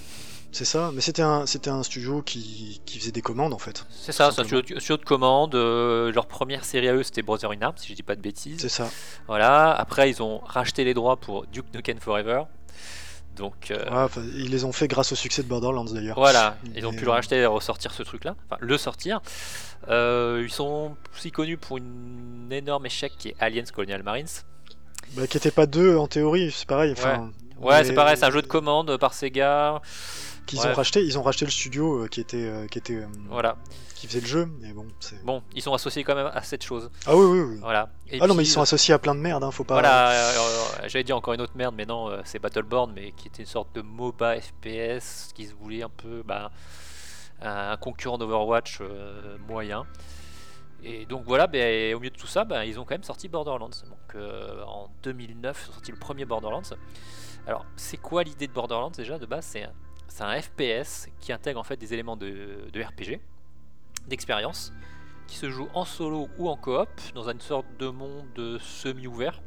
C'est ça, mais c'était un, c'était un studio qui, qui faisait des commandes en fait. C'est ça, c'est un studio, studio de commande. euh, leur première série à eux, c'était Brother in Arms, si je dis pas de bêtises. C'est ça. Voilà. Après, ils ont racheté les droits pour Duke Nukem Forever. Donc euh, Ouais, enfin, ils les ont fait grâce au succès de Borderlands d'ailleurs. voilà, ils ont pu le racheter et ressortir ce truc-là, enfin le sortir. Euh, ils sont aussi connus pour une énorme échec qui est Aliens Colonial Marines. Bah, qui était pas deux en théorie, c'est pareil. Enfin, Ouais, mais- c'est pareil, c'est un jeu de commande par Sega. qu'ils Ouais. ont racheté. Ils ont racheté le studio euh, qui était, euh, qui était, euh, Voilà. qui faisait le jeu. Mais bon. Bon, ils sont associés quand même à cette chose. Ah oui, oui, oui. Voilà. Et ah non, mais ils sont associés à plein de merde, hein, faut pas. Voilà, j'allais dire encore une autre merde, mais non, c'est Battleborn, mais qui était une sorte de MOBA FPS qui se voulait un peu bah, un concurrent d'Overwatch euh, moyen. Et donc voilà, ben, au milieu de tout ça, ben, ils ont quand même sorti Borderlands. Donc euh, en 2009, ils ont sorti le premier Borderlands. Alors, c'est quoi l'idée de Borderlands déjà de base? C'est un, un FPS qui intègre en fait des éléments de, de RPG, d'expérience, qui se joue en solo ou en coop dans une sorte de monde semi-ouvert.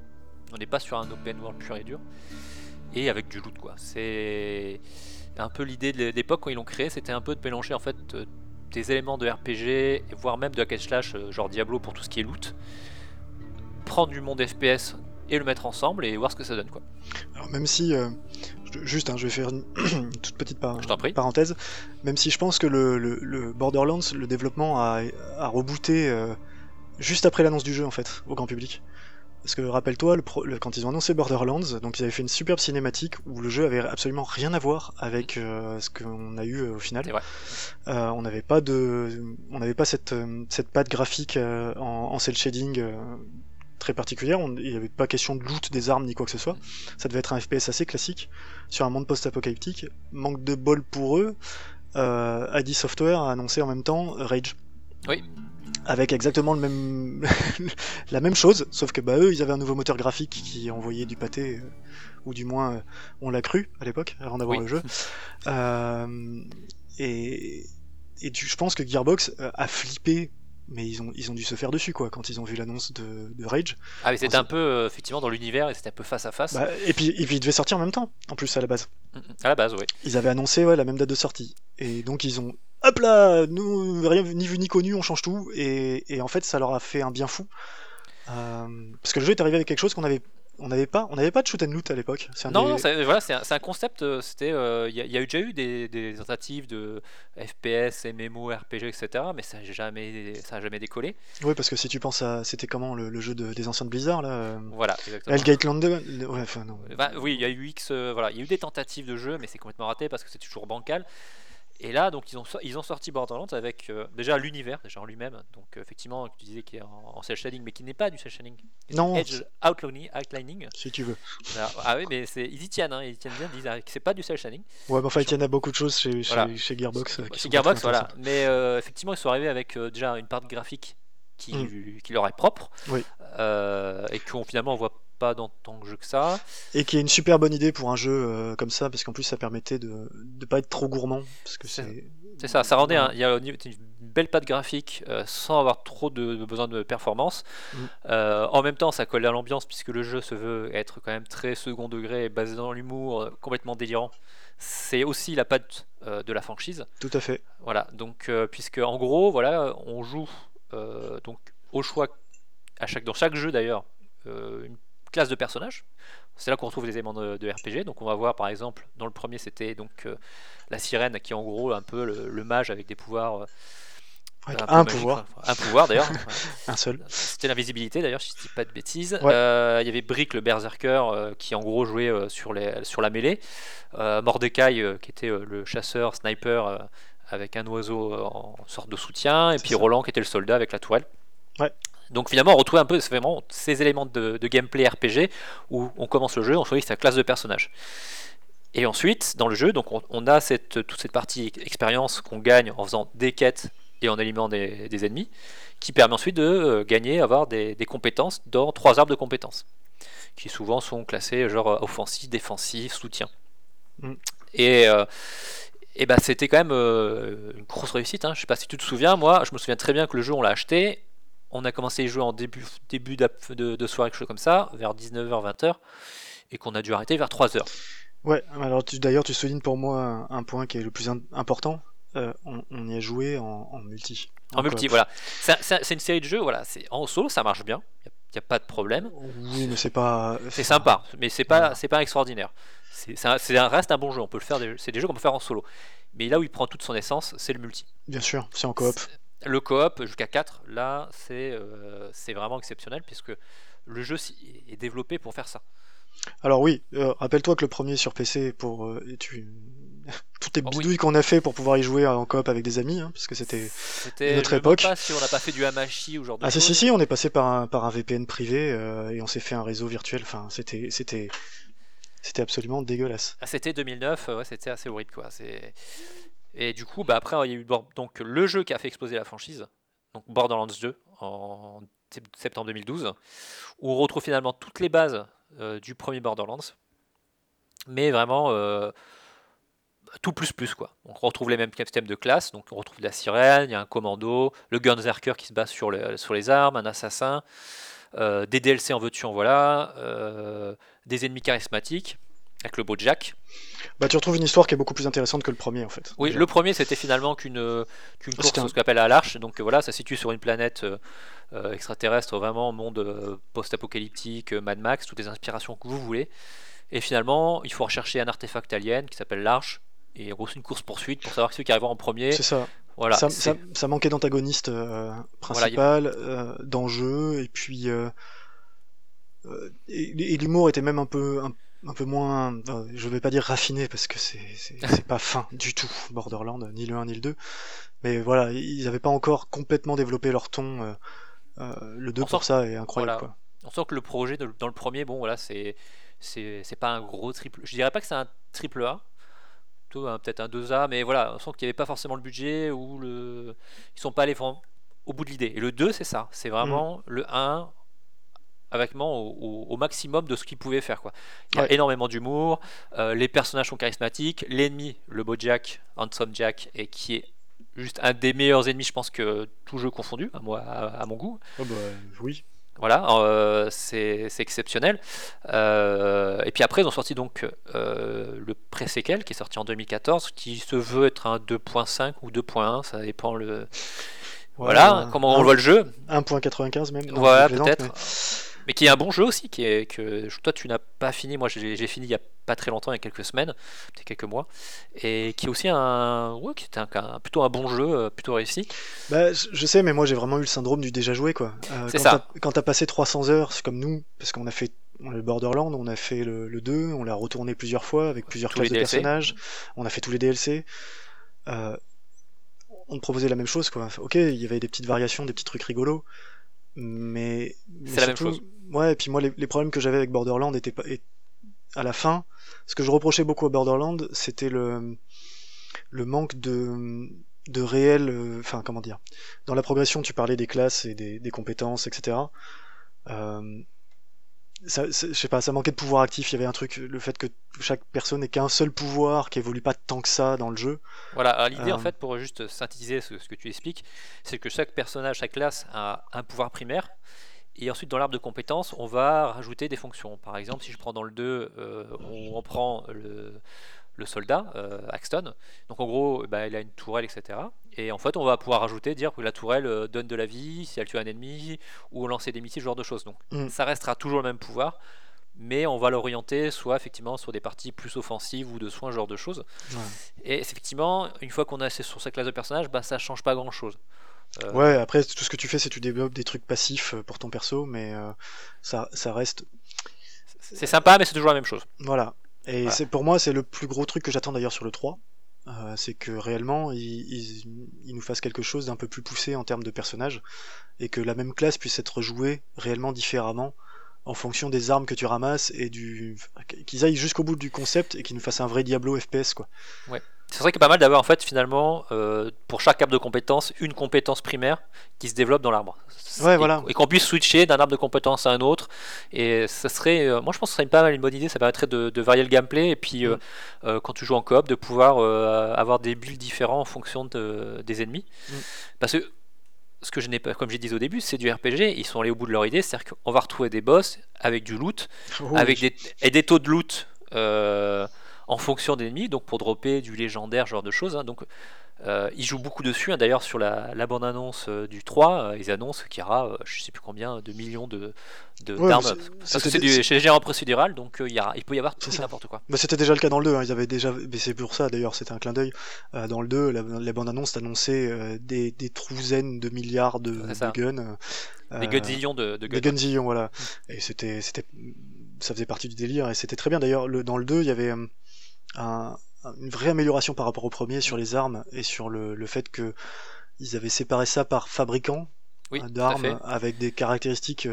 On n'est pas sur un open world pur et dur. Et avec du loot quoi. C'est un peu l'idée de l'époque quand ils l'ont créé, c'était un peu de mélanger en fait euh, des éléments de RPG, voire même de hack and slash, euh, genre Diablo pour tout ce qui est loot. Prendre du monde FPS et le mettre ensemble et voir ce que ça donne quoi. Alors, même si, euh, juste, hein, je vais faire une, toute petite par- Je parenthèse, même si je pense que le, le- le Borderlands, le développement a, a rebooté euh, juste après l'annonce du jeu en fait, au grand public. Parce que rappelle-toi, le pro- le- quand ils ont annoncé Borderlands, donc ils avaient fait une superbe cinématique où le jeu avait absolument rien à voir avec euh, ce qu'on a eu euh, au final. Euh, on n'avait pas de, on n'avait pas cette cette patte graphique en, en cel shading très particulière. On- Il n'y avait pas question de loot des armes ni quoi que ce soit. Ça devait être un FPS assez classique sur un monde post-apocalyptique. Manque de bol pour eux. Euh, ID Software a annoncé en même temps Rage. Oui. Avec exactement le même la même chose, sauf que bah eux ils avaient un nouveau moteur graphique qui envoyait du pâté, euh, ou du moins euh, on l'a cru à l'époque avant d'avoir Oui. le jeu. Euh, et et tu- je pense que Gearbox a flippé, mais ils ont ils ont dû se faire dessus quoi quand ils ont vu l'annonce de, de Rage. Ah mais c'était un peu effectivement dans l'univers et c'était un peu face à face. Bah, et puis et puis il devait sortir en même temps en plus à la base. Mm, mm. À la base, oui. Ils avaient annoncé ouais, la même date de sortie. Et donc ils ont hop là, nous rien ni vu ni connu, on change tout. Et, et en fait ça leur a fait un bien fou. Euh, parce que le jeu est arrivé avec quelque chose qu'on avait on n'avait pas on n'avait pas de shoot and loot à l'époque. Non, des- non, c'est voilà, c'est un, concept. euh, C'était, euh, il y, a- il y a eu déjà eu des, des tentatives de FPS, MMO, RPG, etc. Mais ça n'a jamais, ça a jamais décollé. Ouais, parce que si tu penses à c'était comment le, le jeu de- des anciens de Blizzard là. Voilà, exactement. Hellgate Land 2 le- ouais, enfin, non. Bah, oui, il y a eu X, euh, voilà, il y a eu des tentatives de jeu, mais c'est complètement raté parce que c'est toujours bancal. Et là, donc, ils ont, ils ont sorti Borderlands avec euh, déjà l'univers, déjà en lui-même. Donc, euh, effectivement, tu disais qu'il est en, en cel shading, mais qui n'est pas du cel shading. Non, Edge outlining, outlining. Si tu veux. Ah, ah oui, mais c'est, ils y tiennent, hein, ils y tiennent bien, ils disent ah, que c'est pas du cel shading. Ouais, mais enfin, il y en a beaucoup de choses chez, chez, Voilà. chez Gearbox. euh, qui Chez Gearbox, très voilà. Mais euh, effectivement, ils sont arrivés avec euh, déjà une part graphique qui, qui leur est propre. Mm. Oui. Euh, et qu'on finalement on voit pas dans tant de jeux que ça. Et qui est une super bonne idée pour un jeu euh, comme ça, parce qu'en plus ça permettait de ne pas être trop gourmand. Parce que C'est- c'est. Ça, ça rendait un- il y a une belle patte graphique euh, sans avoir trop de, de besoin de performance. Mm. Euh, en même temps, ça colle à l'ambiance puisque le jeu se veut être quand même très second degré, basé dans l'humour, complètement délirant. C'est aussi la patte de la franchise. Tout à fait. Voilà, donc puisque en gros, voilà, on joue donc au choix à chaque dans chaque jeu d'ailleurs une classe de personnages. C'est là qu'on retrouve les éléments de, de RPG. Donc on va voir par exemple dans le premier c'était donc euh, la sirène qui est en gros un peu le, le mage avec des pouvoirs. euh, un pouvoir, un pouvoir d'ailleurs. un seul. C'était l'invisibilité d'ailleurs, si je dis pas de bêtises. Ouais. Euh, Il y avait Brick le berserker euh, qui en gros jouait euh, sur, les, sur la mêlée. Mordecai qui était le chasseur sniper avec un oiseau en sorte de soutien. Et puis ça. Roland qui était le soldat avec la tourelle. Ouais. Donc finalement on retrouve un peu vraiment ces éléments de, de gameplay RPG où on commence le jeu, on choisit sa classe de personnage. Et ensuite, dans le jeu, donc on, on a cette, toute cette partie expérience qu'on gagne en faisant des quêtes et en éliminant des, des ennemis, qui permet ensuite de euh, gagner, avoir des, des compétences dans trois arbres de compétences, qui souvent sont classés genre offensif, défensif, soutien. Mm. Et, euh, et bah, c'était quand même euh, une grosse réussite. Hein. Je sais pas si tu te souviens, moi je me souviens très bien que le jeu on l'a acheté, on a commencé à y jouer en début, début de, de soirée, quelque chose comme ça, vers 19h, 20h, et qu'on a dû arrêter vers 3h. Ouais, alors d'ailleurs tu soulignes pour moi un, un point qui est le plus im- important. Euh, on, on y a joué en, en multi. En multi, coop. voilà. C'est une série de jeux, voilà. c'est En solo, ça marche bien. Il n'y a, pas de problème. Oui, mais c'est pas. C'est sympa, mais c'est pas, pas extraordinaire. C'est un, reste un bon jeu. On peut le faire. C'est des jeux qu'on peut faire en solo. Mais là où il prend toute son essence, c'est le multi. Bien sûr, c'est en coop. Le coop jusqu'à 4, là, c'est euh, c'est vraiment exceptionnel puisque le jeu est développé pour faire ça. Alors oui, euh, rappelle-toi que le premier sur PC pour euh, tu toutes les Oh oui. bidouilles qu'on a fait pour pouvoir y jouer en coop avec des amis, hein, parce que c'était. Une autre je époque. demande pas si on n'a pas fait du hamashi ou genre de Ah si si si, on est passé par un par un VPN privé euh, et on s'est fait un réseau virtuel. Enfin, c'était c'était c'était absolument dégueulasse. Ah, C'était 2009, euh, ouais, c'était assez horrible quoi. C'est et du coup, bah après il y a eu donc le jeu qui a fait exploser la franchise, donc Borderlands 2 en sept- septembre 2012, où on retrouve finalement toutes les bases euh, du premier Borderlands, mais vraiment euh, tout plus plus quoi. Donc on retrouve les mêmes systèmes de classe, donc on retrouve la sirène, il y a un commando, le gunzerker qui se base sur, le- sur les armes, un assassin, euh, des DLC en veux-tu voilà, des ennemis charismatiques avec le beau Jack. Bah tu retrouves une histoire qui est beaucoup plus intéressante que le premier en fait. Oui, Déjà. le premier c'était finalement qu'une euh, qu'une course, un- ce qu'on appelle à l'arche. Donc voilà, ça se situe sur une planète euh, euh, extraterrestre, vraiment monde euh, post-apocalyptique, Mad Max, toutes les inspirations que vous voulez. Et finalement, il faut rechercher un artefact alien qui s'appelle l'arche. Et en gros, c'est une course poursuite pour savoir qui c'est qui arrivera en premier. C'est ça. Voilà. ça, c'est- ça, ça manquait d'antagoniste euh, principal, d'enjeu, et puis et, et l'humour était même un peu un, un peu moins, je vais pas dire raffiné parce que c'est c'est c'est pas fin du tout Borderland, ni le 1 ni le 2, mais voilà, ils avaient pas encore complètement développé leur ton. euh, euh, le 2 On pour ça est incroyable voilà. quoi. On sent que le projet de- dans le premier, bon voilà, c'est c'est c'est pas un gros triple. Je dirais pas que c'est un triple A, plutôt un- peut-être un 2A, mais voilà, on sent qu'il n'y avait pas forcément le budget ou le ils sont pas allés au bout de l'idée. Et le 2, c'est ça, c'est vraiment le 1 avec vraiment au, au- au maximum de ce qu'ils pouvaient faire quoi. Il y a Ouais. énormément d'humour, euh, les personnages sont charismatiques, l'ennemi, le beau Jack, Handsome Jack, et qui est juste un des meilleurs ennemis, je pense que tout jeu confondu, à moi, à- à mon goût. Oh bah, oui. Voilà, euh, c'est exceptionnel. Euh, et puis après, ils ont sorti donc euh, le pré-séquel qui est sorti en 2014, qui se veut être un 2.5 ou 2.1, ça dépend le. Voilà, comment on voit le jeu. 1.95 même. Voilà, peut-être. mais- Mais qui est un bon jeu aussi, qui est que toi tu n'as pas fini, moi j'ai fini il y a pas très longtemps, il y a quelques semaines, peut-être quelques mois, et qui est aussi un, ouais, qui était un, un- plutôt un bon jeu, euh, plutôt réussi. Bah, je sais, mais moi j'ai vraiment eu le syndrome du déjà joué quoi. Euh, C'est quand ça. t'as- Quand t'as passé 300 heures, c'est comme nous, parce qu'on a fait on a le Borderland, on a fait le, le 2, on l'a retourné plusieurs fois avec plusieurs Tous classes de personnages, on a fait tous les DLC. Euh, on te proposait la même chose quoi. Ok, il y avait des petites variations, des petits trucs rigolos, mais, mais C'est la même chose. Ouais, et puis moi les, les problèmes que j'avais avec Borderland étaient pas et- à la fin. Ce que je reprochais beaucoup à Borderland, c'était le le manque de de réel, euh, enfin comment dire, dans la progression, tu parlais des classes et des, des compétences, etc. Euh, ça, je sais pas, ça manquait de pouvoir actif. Il y avait un truc, le fait que chaque personne n'ait qu'un seul pouvoir, qui évolue pas tant que ça dans le jeu. Voilà, l'idée en Euh. fait, pour juste synthétiser ce, ce que tu expliques, c'est que chaque personnage, chaque classe a un pouvoir primaire, et ensuite dans l'arbre de compétences, on va rajouter des fonctions. Par exemple, si je prends dans le 2, euh, on, on prend le, le soldat, euh, Axton, donc en gros, bah, il a une tourelle, etc. Et en fait, on va pouvoir rajouter, dire que la tourelle euh, donne de la vie si elle tue un ennemi, ou lancer des missiles, ce genre de choses. Donc Mm. ça restera toujours le même pouvoir. Mais on va l'orienter soit effectivement sur des parties plus offensives ou de soins, ce genre de choses. Et effectivement, une fois qu'on a sur sa classe de personnage, bah, ça change pas grand chose. Ouais, après, tout ce que tu fais, c'est que tu développes des trucs passifs euh, pour ton perso, mais euh, ça, ça reste. C'est sympa, mais c'est toujours la même chose. Voilà. Et Voilà. c'est pour moi, c'est le plus gros truc que j'attends d'ailleurs sur le 3. Euh, c'est que réellement, ils, ils- ils nous fassent quelque chose d'un peu plus poussé en termes de personnages, et que la même classe puisse être jouée réellement différemment en fonction des armes que tu ramasses et du qu'ils aillent jusqu'au bout du concept et qu'ils nous fassent un vrai Diablo FPS quoi. C'est y a pas mal d'avoir en fait finalement euh, pour chaque arbre de compétences une compétence primaire qui se développe dans l'arbre. Ouais, et, voilà. Et qu'on puisse switcher d'un arbre de compétences à un autre. Et ça serait, euh, moi je pense que ce serait pas mal une bonne idée. Ça permettrait de, de varier le gameplay et puis euh, Mm. euh, quand tu joues en coop de pouvoir avoir des builds différents en fonction de- des ennemis. Mm. Parce que ce que je n'ai pas, comme j'ai dit au début, c'est du RPG. Ils sont allés au bout de leur idée, c'est-à-dire qu'on va retrouver des boss avec du loot, Oh, avec des, et des taux de loot en fonction des ennemis, donc pour dropper du légendaire, ce genre de choses. hein. donc euh, ils jouent beaucoup dessus. hein. D'ailleurs, sur la, la bande-annonce euh, du 3, euh, ils annoncent qu'il y aura, euh, je sais plus combien, de millions de Ouais, d'armes. Parce que c'est des- du chez procédural, donc il y a, il peut y avoir tout n'importe quoi. Bah, c'était déjà le cas dans le 2, hein, ils avaient déjà, c'est pour ça d'ailleurs, c'était un clin d'œil. Dans le 2, la, la bande-annonce annonçait des, des trouzaines de milliards de, guns. Des gunzillions de, de Des guns. gunzillions, voilà. Et c'était, c'était, ça faisait partie du délire et c'était très bien. D'ailleurs, le, dans le 2, il y avait un- une vraie amélioration par rapport au premier sur les armes et sur le, le fait que ils avaient séparé ça par fabricant Oui, euh, d'armes avec des caractéristiques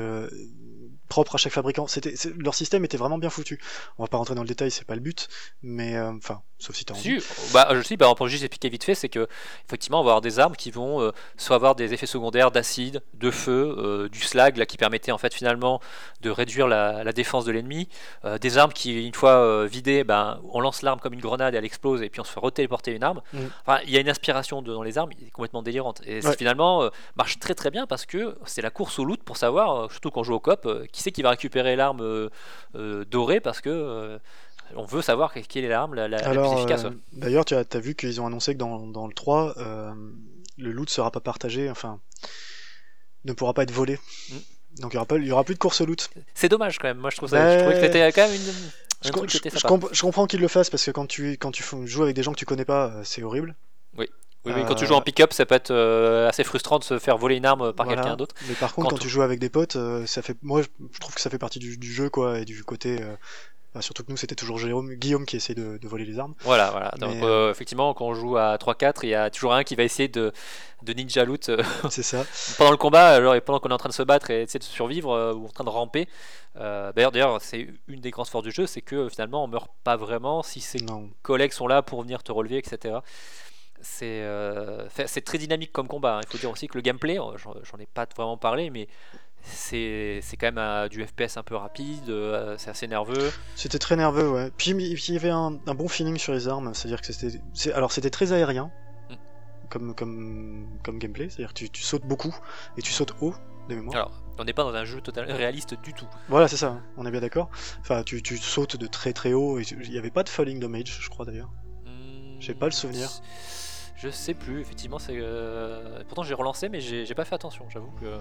propres à chaque fabricant. C'était, leur système était vraiment bien foutu. On va pas rentrer dans le détail, c'est pas le but, mais euh, enfin, sauf si t'as envie. Si, bah, je sais, bah, pour juste expliquer vite fait, c'est que effectivement, on va avoir des armes qui vont euh, soit avoir des effets secondaires d'acide, de feu, euh, du slag, là, qui permettait en fait finalement de réduire la, la défense de l'ennemi, des armes qui, une fois vidées, ben, on lance l'arme comme une grenade et elle explose, et puis on se fait retéléporter une arme. Mm. Enfin, il y a une inspiration de- dans les armes qui est complètement délirante, et Ouais. finalement marche très très bien parce que c'est la course au loot pour savoir, surtout quand on joue au cop, euh, qui c'est qui va récupérer l'arme euh, euh, dorée parce que euh, on veut savoir quelle est l'arme la, la- la Alors, plus efficace. d'ailleurs, tu as, t'as vu qu'ils ont annoncé que dans, dans le 3, euh, le loot sera pas partagé, enfin, ne pourra pas être volé. Mm. Donc il y aura plus de course au loot. C'est dommage quand même. Moi je trouve ça. Ouais. Je trouvais que c'était quand même une. Je, com- je- je sympa. comp- je comprends qu'ils le fassent parce que quand tu quand tu joues avec des gens que tu connais pas, c'est horrible. Oui, oui, quand tu Euh, joues en pick-up, ça peut être euh, assez frustrant de se faire voler une arme par Voilà. quelqu'un d'autre. Mais par contre, Quand tu joues avec des potes, euh, ça fait, moi, je, trouve que ça fait partie du, du jeu quoi et du côté. enfin, surtout que nous, c'était toujours Jérôme, Guillaume qui essaie de, de voler les armes. Voilà, voilà. Donc Mais, euh, effectivement, quand on joue à 3-4, il y a toujours un qui va essayer de, de ninja loot c'est ça. pendant le combat, alors, et pendant qu'on est en train de se battre et essayer de survivre euh, ou en train de ramper. D'ailleurs, d'ailleurs, c'est une des grandes forces du jeu, c'est que finalement, on meurt pas vraiment si ses Non. collègues sont là pour venir te relever, etc. C'est euh, très dynamique comme combat. hein. Il faut dire aussi que le gameplay, euh, j'en ai pas vraiment parlé, mais c'est c'est quand même euh, du FPS un peu rapide, euh, c'est assez nerveux. C'était très nerveux, ouais. Puis il y avait un, un bon feeling sur les armes, c'est-à-dire que c'était, alors c'était très aérien, Mm. comme comme comme gameplay, c'est-à-dire que tu, tu sautes beaucoup et tu sautes haut de mémoire. Alors, on n'est pas dans un jeu totalement réaliste du tout. Voilà, c'est ça. On est bien d'accord. Enfin, tu, tu sautes de très très haut et il n'y avait pas de falling damage, je crois d'ailleurs. J'ai pas le souvenir. Je sais plus, effectivement, c'est. euh, Pourtant, j'ai relancé, mais j'ai pas fait attention, j'avoue que.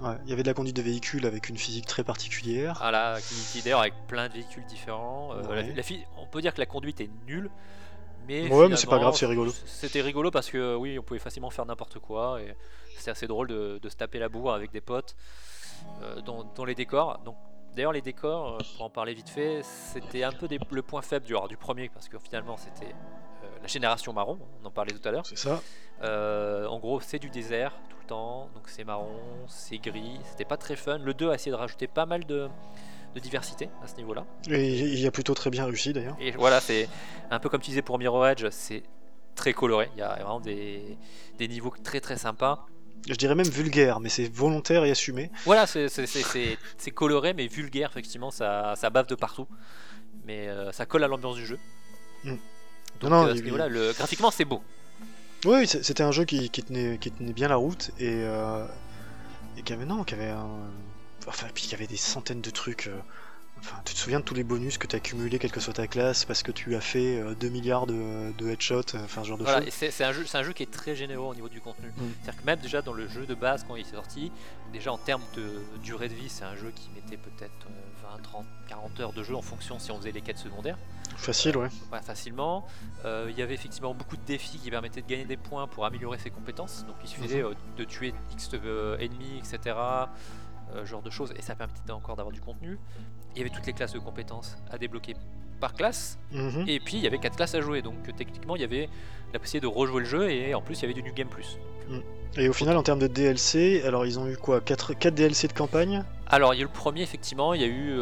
Ouais, il y avait de la conduite de véhicule avec une physique très particulière. Ah là, qui, qui d'ailleurs avec plein de véhicules différents. Euh, Ouais. la, la on peut dire que la conduite est nulle. Mais Ouais, mais c'est pas grave, c'est rigolo. C'était rigolo parce que oui, on pouvait facilement faire n'importe quoi et c'était assez drôle de, de se taper la bourre avec des potes euh, dans, dans les décors. Donc d'ailleurs les décors, pour en parler vite fait, c'était un peu des- le point faible du, alors, du premier parce que finalement c'était la génération marron, on en parlait tout à l'heure. C'est ça. Euh, en gros, c'est du désert tout le temps, donc c'est marron, c'est gris, c'était pas très fun. Le 2 a essayé de rajouter pas mal de, de diversité à ce niveau-là. Et il y a plutôt très bien réussi d'ailleurs. Et voilà, c'est un peu comme tu disais pour Mirror Edge, c'est très coloré. Il y a vraiment des, des niveaux très très sympas. Je dirais même vulgaire, mais c'est volontaire et assumé. Voilà, c'est- coloré mais vulgaire, effectivement, ça, ça bave de partout. Mais euh, ça colle à l'ambiance du jeu. Mm. Donc Non, non, euh, à il- ce niveau-là, le- graphiquement c'est beau. Oui, c'était un jeu qui, qui tenait, qui tenait bien la route et, euh, et qui avait non, qui avait un, enfin puis il y avait des centaines de trucs. euh, Enfin, tu te souviens de tous les bonus que tu as accumulés, quelle que soit ta classe, parce que tu as fait euh, 2 milliards de, de headshots, enfin ce genre de Voilà, choses. et c'est un, jeu- c'est un jeu qui est très généreux au niveau du contenu. Mm. C'est-à-dire que même déjà dans le jeu de base, quand il s'est sorti, déjà en termes de durée de vie, c'est un jeu qui mettait peut-être euh, 20, 30, 40 heures de jeu en fonction si on faisait les quêtes secondaires. Facile, ouais. Ouais, facilement. Euh, il y avait effectivement beaucoup de défis qui permettaient de gagner des points pour améliorer ses compétences. Donc il suffisait Mhm. euh, de tuer X euh, ennemis, etc. euh, genre de choses. Et ça permettait encore d'avoir du contenu. Il y avait toutes les classes de compétences à débloquer par classe. Mhm. Et puis il y avait quatre classes à jouer. Donc euh, techniquement il y avait la possibilité de rejouer le jeu. Et en plus il y avait du New Game Plus. Et au final, en termes de DLC, alors ils ont eu quoi 4, 4 DLC de campagne? Alors il y a eu le premier effectivement, il y a eu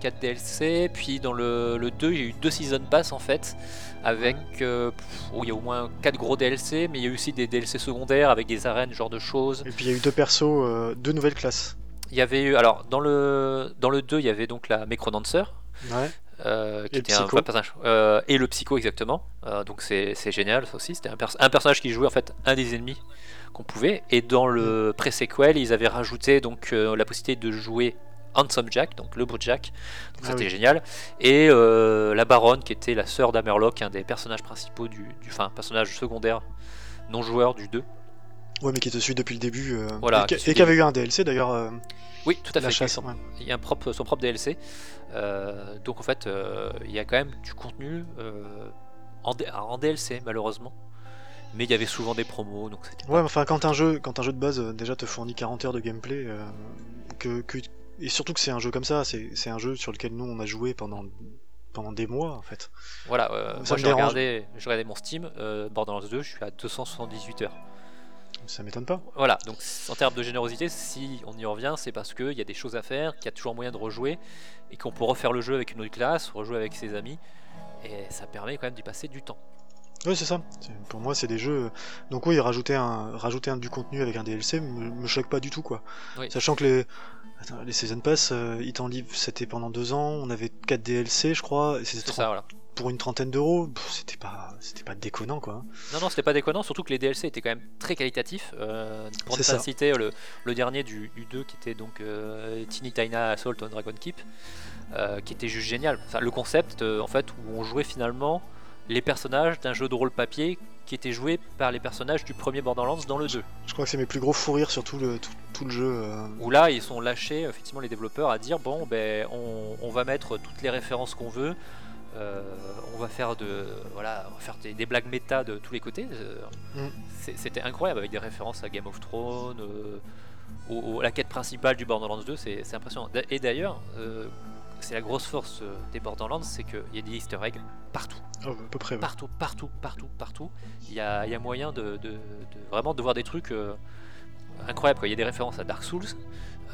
4 DLC, puis dans le, le 2 il y a eu deux Season Pass en fait, avec, euh, pff, oh, il y a au moins 4 gros DLC, mais il y a eu aussi des DLC secondaires avec des arènes, genre de choses. Et puis il y a eu deux persos, euh, deux nouvelles classes. Il y avait eu, alors dans le, dans le 2 il y avait donc la Necronancer, Ouais. euh, qui Et le était un Psycho. personnage, euh, et le Psycho exactement, Euh, donc c'est génial ça aussi, c'était un, pers- un personnage qui jouait en fait un des ennemis qu'on pouvait, et dans le Mm. pré-sequel ils avaient rajouté donc euh, la possibilité de jouer Handsome Jack, donc le brut Jack, donc Ah c'était oui. génial, et la baronne qui était la sœur d'Amerlock, un des personnages principaux du, du, enfin personnage secondaire non joueur du 2. Ouais, mais qui te suit depuis le début. euh, Voilà, et qui avait eu un DLC d'ailleurs, euh, Oui, tout à la fait. chasse. ouais. Il y a un propre, son propre DLC. Euh, donc en fait, il y a quand même du contenu en, DLC malheureusement. Mais il y avait souvent des promos, donc c'était Ouais, mais enfin, quand un jeu, quand un jeu de base déjà te fournit 40 heures de gameplay, que, que- et surtout que c'est un jeu comme ça, c'est un jeu sur lequel nous on a joué pendant pendant des mois en fait. Voilà, euh, moi dérange. regardé, j'ai regardé mon Steam, euh, Borderlands 2, je suis à 278 heures. Ça m'étonne pas. Voilà, donc en termes de générosité, si on y revient, c'est parce qu'il y a des choses à faire, qu'il y a toujours moyen de rejouer, et qu'on peut refaire le jeu avec une autre classe, rejouer avec ses amis, et ça permet quand même d'y passer du temps. Oui, c'est ça. Pour moi, c'est des jeux. Donc oui, rajouter un rajouter un, du contenu avec un DLC me, me choque pas du tout quoi. Oui. Sachant que les Attends, les season pass, euh, ils t'en livrent, c'était pendant deux ans, on avait 4 DLC je crois, et c'était C'est 30 ça, voilà. Pour une trentaine d'euros, c'était pas c'était pas déconnant quoi. Non, non, c'était pas déconnant, surtout que les DLC étaient quand même très qualitatifs. Euh, pour ne pas citer le, le dernier du, du 2 qui était donc euh, Tiny Tina Assault on Dragon Keep, euh, qui était juste génial. Enfin, le concept, euh, en fait, où on jouait finalement les personnages d'un jeu de rôle papier qui était joué par les personnages du premier Borderlands dans le 2. Je crois que c'est mes plus gros fous rires sur tout le tout, tout le jeu. euh, Où là, ils sont lâchés, effectivement, les développeurs à dire bon, ben, on, on va mettre toutes les références qu'on veut. Euh, on va faire de voilà, on va faire des, des blagues méta de tous les côtés. euh, Mm. C'était incroyable avec des références à Game of Thrones, euh, au- au- la quête principale du Borderlands 2, c'est impressionnant. Et d'ailleurs, euh, c'est la grosse force des Borderlands, c'est qu'il y a des Easter eggs partout, oh, à peu près. ouais. partout, partout, partout, partout. Il y a, il y a moyen de, de- de- vraiment de voir des trucs incroyables. Il y a des références à Dark Souls,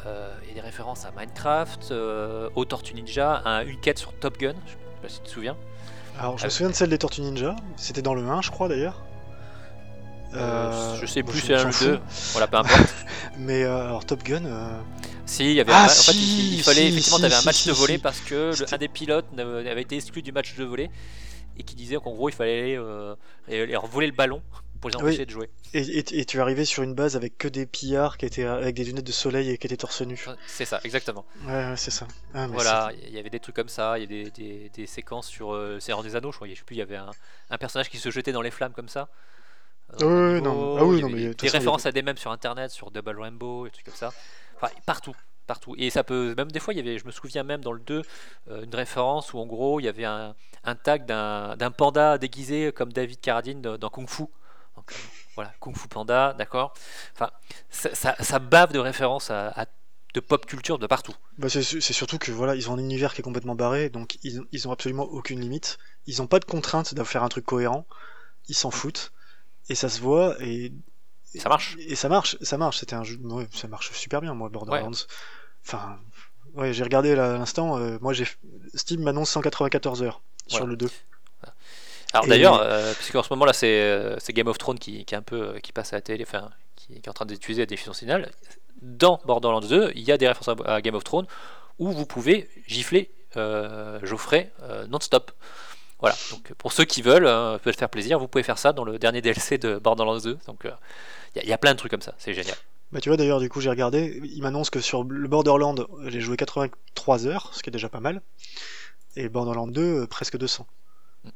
il y a des références à Minecraft, aux Tortues Ninja, à une quête sur Top Gun, je sais pas si tu te souviens. Alors je Ah, me souviens de celle des Tortues Ninja, c'était dans le 1 je crois d'ailleurs. Euh, je sais bon, plus c'est un ou deux, voilà, peu importe. Mais euh, alors Top Gun, euh, Si, il y avait Ah, un en fait, il, il fallait si, effectivement, si, t'avais un match de volley si. parce que le- un des pilotes avait été exclu du match de volley et qui disait qu'en gros il fallait aller, euh, voler le ballon pour les Oui. empêcher de jouer. et, et- et tu arrivé sur une base avec que des pillards qui étaient avec des lunettes de soleil et qui étaient torse nu. C'est ça, exactement. Ouais, ouais, c'est ça. Ah, Voilà, il y avait des trucs comme ça, il y a des, des- des séquences sur euh, Seigneur des Anneaux, je crois, je sais plus, il y avait un, un personnage qui se jetait dans les flammes comme ça. Oui, oui, non, ah oui, il y non, avait mais de des, références à des mêmes sur internet, sur Double Rainbow, et trucs comme ça. Enfin, partout, partout. Et ça peut, même des fois, il y avait, je me souviens même dans le 2, euh, une référence où en gros il y avait un, un tag d'un panda déguisé comme David Carradine dans Kung Fu. Donc, euh, voilà, Kung Fu Panda, d'accord. Enfin, ça, ça- ça bave de références à, à- de pop culture de partout. Bah, c'est surtout que voilà, ils ont un univers qui est complètement barré, donc ils, ils ont absolument aucune limite. Ils ont pas de contrainte de faire un truc cohérent. Ils s'en foutent et ça se voit et Et ça marche. et ça marche, ça marche. C'était un jeu, ouais, ça marche super bien moi Borderlands. Enfin, ouais, j'ai regardé là, à l'instant. euh, moi, j'ai Steam m'annonce 194 heures sur le 2. Alors Et- d'ailleurs, euh, puisqu'en ce moment là c'est euh, c'est Game of Thrones qui, qui est un peu euh, qui passe à la télé, enfin qui, qui est en train d'utiliser la diffusion signal. Dans Borderlands 2, il y a des références à, Game of Thrones où vous pouvez gifler euh, Geoffrey euh, non-stop. Voilà, donc pour ceux qui veulent, euh, peut faire plaisir, vous pouvez faire ça dans le dernier DLC de Borderlands 2. Donc il y, a- il y a plein de trucs comme ça, c'est génial. Bah tu vois d'ailleurs du coup j'ai regardé, il m'annonce que sur le Borderland j'ai joué 83 heures, ce qui est déjà pas mal, et Borderland 2 euh, presque 200.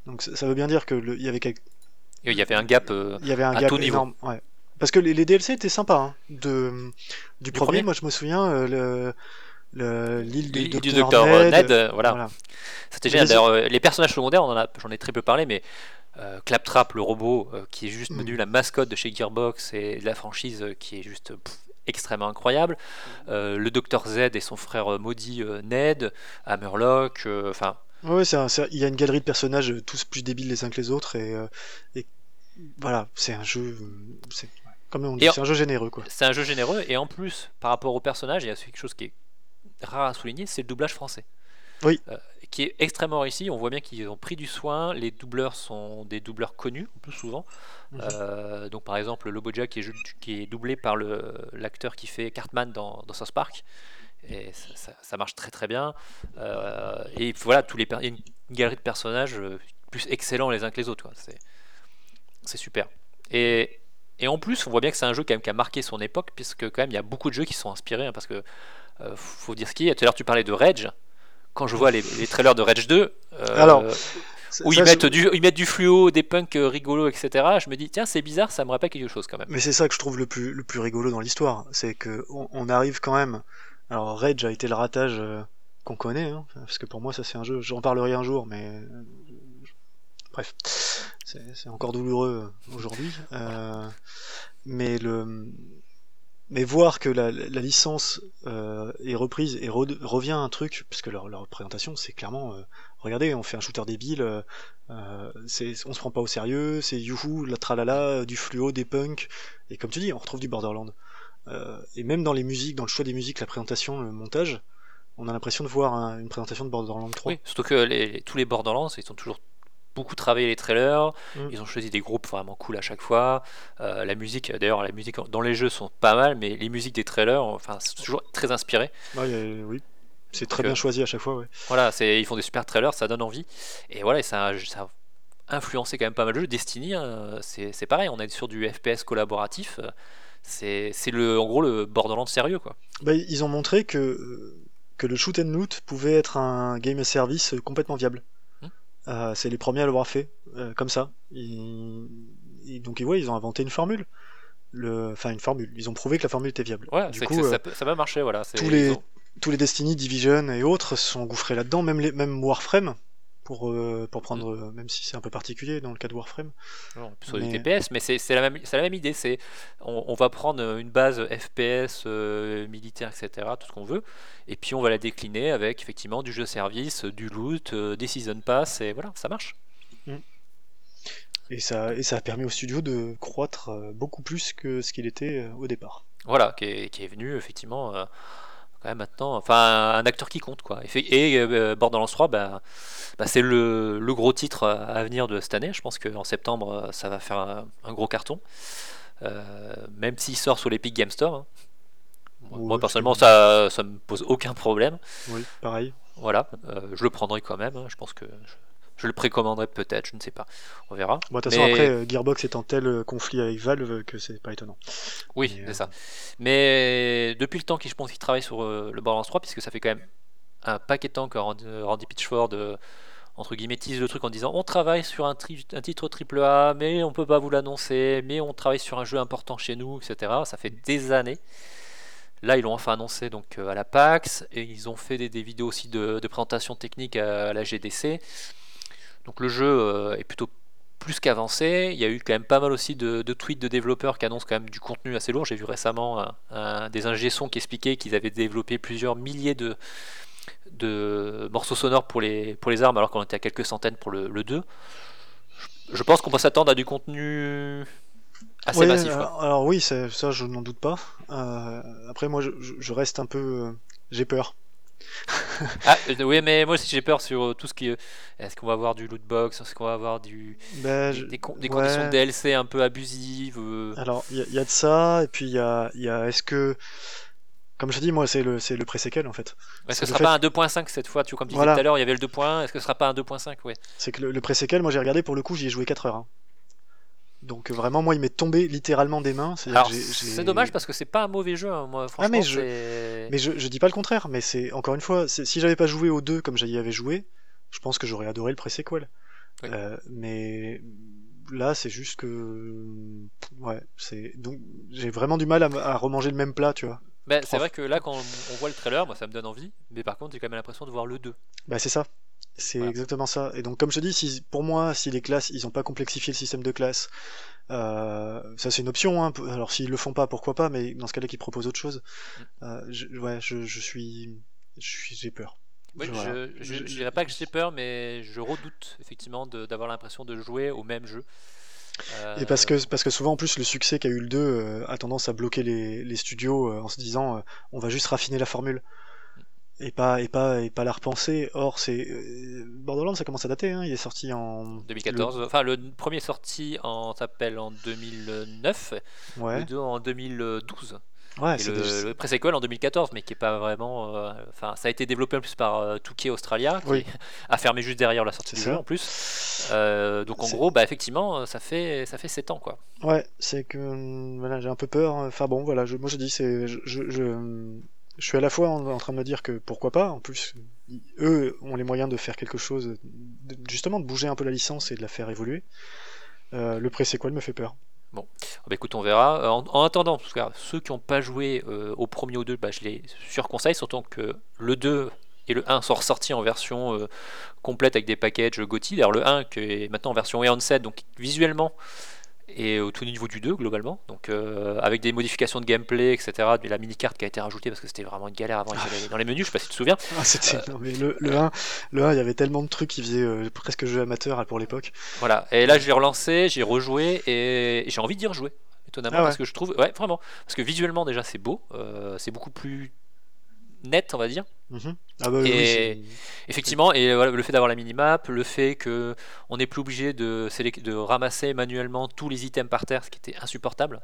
Donc ça veut bien dire que le- il y avait quelque- Et Il y avait un gap. euh, il y avait un À gap tout niveau. énorme. Ouais. Parce que les, les DLC étaient sympas. Hein. De, du, premier, premier moi je me souviens euh, le le- l'île du, du docteur docteur Ned. Ned, euh, voilà. voilà. C'était génial. les- D'ailleurs, euh, les personnages secondaires, on j'en ai très peu parlé, mais euh, Claptrap, le robot, euh, qui est juste Mm. devenu la mascotte de chez Gearbox et de la franchise, euh, qui est juste pff, extrêmement incroyable. Euh, le Docteur Z et son frère euh, maudit euh, Ned, Hammerlock, euh, enfin. Ouais, c'est un- c'est un- il y a une galerie de personnages euh, tous plus débiles les uns que les autres et, euh, et voilà, c'est un jeu, euh, c'est comme on dit, Et en- c'est un jeu généreux quoi. c'est un jeu généreux et en plus, par rapport au personnage, il y a quelque chose qui est rare à souligner, c'est le doublage français. Oui. Euh, qui est extrêmement réussi. On voit bien qu'ils ont pris du soin. Les doubleurs sont des doubleurs connus, le plus souvent. Mhm. Euh, donc par exemple, Lobo Jack qui est, ju- qui est doublé par le- l'acteur qui fait Cartman dans, dans South Park. Et ça, ça- ça marche très très bien. Euh, et voilà, tous les il y a une, galerie de personnages euh, plus excellents les uns que les autres. C'est, super. Et, et en plus, on voit bien que c'est un jeu quand même qui a marqué son époque, puisque quand même il y a beaucoup de jeux qui sont inspirés, hein, parce que euh, faut dire ce qui est. Tout à l'heure, tu parlais de Rage. Quand je vois les, les trailers de Rage 2, euh, Alors, où Ça, ils je- mettent, du, ils mettent du fluo, des punks rigolos, etc., je me dis, tiens, c'est bizarre, ça me rappelle quelque chose quand même. Mais c'est ça que je trouve le plus, le plus rigolo dans l'histoire, c'est que on, on arrive quand même. Alors Rage a été le ratage euh, qu'on connaît, hein, parce que pour moi ça c'est un jeu, j'en parlerai un jour, mais euh, bref, c'est encore douloureux aujourd'hui. Euh, mais le, mais voir que la, licence euh, est reprise et re- revient à un truc, parce que leur, leur présentation c'est clairement, euh, regardez, on fait un shooter débile. euh, euh, c'est, on se prend pas au sérieux, c'est youhou, la tralala, du fluo, des punks, et comme tu dis, on retrouve du Borderland. Euh, et même dans les musiques, dans le choix des musiques, la présentation, le montage, on a l'impression de voir un- une présentation de Borderlands 3. Oui, surtout que les- les- tous les Borderlands, ils ont toujours beaucoup travaillé les trailers, Mm. ils ont choisi des groupes vraiment cool à chaque fois. Euh, la musique, d'ailleurs, la musique dans les jeux sont pas mal, mais les musiques des trailers, enfin, c'est toujours très inspiré. A- oui, c'est très bien euh, choisi à chaque fois. Ouais. Voilà, c'est, ils font des super trailers, ça donne envie. Et voilà, et ça, a- ça a influencé quand même pas mal de jeux. Destiny, hein, c'est, c'est pareil, on est sur du FPS collaboratif. euh, C'est, le, en gros le Borderlands sérieux, quoi. Bah, ils ont montré que, euh, que le shoot and loot pouvait être un game service complètement viable. Hmm. Euh, c'est les premiers à l'avoir fait, euh, comme ça. Ils- ils- donc ouais, ils ont inventé une formule. Le... Enfin, une formule. Ils ont prouvé que la formule était viable. Ouais, du c'est coup, ça, peut- ça va marcher, voilà. c'est- tous les- ont- tous les Destiny, Division et autres se sont engouffrés là-dedans, même, les, même Warframe, pour, euh, pour prendre, euh, même si c'est un peu particulier dans le cas de Warframe. Non, sur Mais- du TPS, mais c'est c'est la, même- c'est la même idée. C'est on, on va prendre une base FPS euh, militaire, etc., tout ce qu'on veut, et puis on va la décliner avec effectivement du jeu service, du loot, euh, des season pass, et voilà, ça marche. Et ça, et ça a permis au studio de croître euh, beaucoup plus que ce qu'il était euh, au départ. Voilà, qui est, qui est venu effectivement euh, maintenant, enfin un acteur qui compte quoi. Et, et euh, Borderlands 3, bah, bah, c'est le, le gros titre à venir de cette année. Je pense qu'en septembre, euh, ça va faire un, un gros carton, Euh, même s'il sort sur l'Epic Game Store. hein. Moi, Ouais, moi, personnellement, ça, ça me pose aucun problème. Oui, pareil. Voilà, euh, je le prendrai quand même. hein. Je pense que je, le précommanderai peut-être, je ne sais pas. On verra. Bon, de toute façon, Mais- après, euh, Gearbox est en tel euh, conflit avec Valve que c'est pas étonnant. Oui, c'est euh, ça. Mais depuis le temps qu'il je pense qu'il travaille sur euh, le Borderlands 3, puisque ça fait quand même un paquet de temps que Randy, Pitchford euh, entre guillemets tease le truc en disant on travaille sur un, tri- un titre triple A, mais on peut pas vous l'annoncer, mais on travaille sur un jeu important chez nous, etc. Ça fait des années. Là, ils l'ont enfin annoncé donc euh, à la PAX et ils ont fait des, des vidéos aussi de, de présentation technique à, à la GDC. Donc le jeu euh, est plutôt plus qu'avancé. Il y a eu quand même pas mal aussi de, de tweets de développeurs qui annoncent quand même du contenu assez lourd. J'ai vu récemment un, un- des ingé sons qui expliquaient qu'ils avaient développé plusieurs milliers de, de morceaux sonores pour les, pour les armes alors qu'on était à quelques centaines pour le, le 2. Je, je pense qu'on peut s'attendre à du contenu assez Ouais, massif. quoi. alors, oui, ça je n'en doute pas. Euh, après, moi, je reste un peu. euh, J'ai peur. Ah, euh, oui, mais moi aussi j'ai peur sur euh, tout ce qui est. Est-ce qu'on va avoir du loot box Est-ce qu'on va avoir du, Ben, des, je- des con- des ouais. conditions de DLC un peu abusives euh, Alors, il y, a- il y a de ça, et puis il y a, il y a est-ce que. Comme je te dis, moi, c'est le, c'est le pré-séquel en fait. Est-ce que ce sera fait- pas un 2.5 cette fois Tu comme tu disais Voilà. tout à l'heure, il y avait le 2.1. Est-ce que ce sera pas un 2.5 Ouais. C'est que le, le pré-séquel, moi j'ai regardé pour le coup, j'y ai joué 4 heures. hein. Donc euh, vraiment, moi, il m'est tombé littéralement des mains. c'est dommage parce que c'est pas un mauvais jeu. hein, Moi, franchement, mais je- Mais je, je dis pas le contraire, mais c'est encore une fois, si j'avais pas joué aux deux comme j'y avais joué, je pense que j'aurais adoré le pré-sequel. Oui. Euh, mais là, c'est juste que. Ouais, c'est. Donc, j'ai vraiment du mal à, remanger le même plat, tu vois. Ben, c'est vrai que là, quand on, voit le trailer, moi ça me donne envie. Mais par contre, j'ai quand même l'impression de voir le 2. Bah, c'est ça. C'est Voilà. exactement ça. Et donc, comme je te dis, si, pour moi, si les classes, ils ont pas complexifié le système de classe, euh, ça c'est une option. Hein. Alors, s'ils le font pas, pourquoi pas, mais dans ce cas-là, qu'ils proposent autre chose. Mm. Euh, je, ouais, je, je suis. J'ai peur. Oui, Je- voilà. je dirais pas que j'ai peur, mais je redoute effectivement d'avoir l'impression de jouer au même jeu. Et parce Euh, que, parce que souvent, en plus, le succès qu'a eu le 2 euh, a tendance à bloquer les, les studios euh, en se disant euh, on va juste raffiner la formule et pas, et pas, et pas la repenser. Or, c'est. euh, Borderlands, ça commence à dater, hein, il est sorti en. 2014. Enfin, le premier sorti en s'appelle en 2009, le- Ouais, le 2 en 2012. ouais et le, des- le pré-sequel en 2014, mais qui est pas vraiment. euh, Enfin, ça a été développé en plus par euh, 2K Australia, qui Oui. a fermé juste derrière la sortie du ça. jeu en plus. Euh, donc en gros, bah effectivement, ça fait ça fait 7 ans quoi. Ouais, c'est que hum, voilà, j'ai un peu peur. Enfin bon, voilà, je, moi je dis, c'est, je, je, je, je suis à la fois en, train de me dire que pourquoi pas, en plus, eux ont les moyens de faire quelque chose, justement de bouger un peu la licence et de la faire évoluer. Euh, le pré-sequel me fait peur. Ah bah écoute, on verra. En, en attendant, ceux qui n'ont pas joué euh, au premier ou deux, bah, je les surconseille, surtout que le 2 et le 1 sont ressortis en version euh, complète avec des packages GOTY. D'ailleurs, le 1 qui est maintenant en version Eon 7, donc visuellement et au tout niveau du 2 globalement, donc euh, avec des modifications de gameplay, etc. De la mini-carte qui a été rajoutée parce que c'était vraiment une galère avant aller dans les menus, je sais pas si tu te souviens. Ah, c'était, non, mais le, le 1, le 1, il y avait tellement de trucs qui faisaient euh, presque jeu amateur pour l'époque. Voilà, et là j'ai relancé, j'ai rejoué et j'ai envie d'y rejouer. Étonnamment, Ah ouais. parce que je trouve, ouais, vraiment, parce que visuellement déjà c'est beau, euh, c'est beaucoup plus net, on va dire. Mhm. Ah bah Et- oui, Effectivement, et voilà, le fait d'avoir la minimap, le fait que on n'est plus obligé de, ramasser manuellement tous les items par terre, ce qui était insupportable.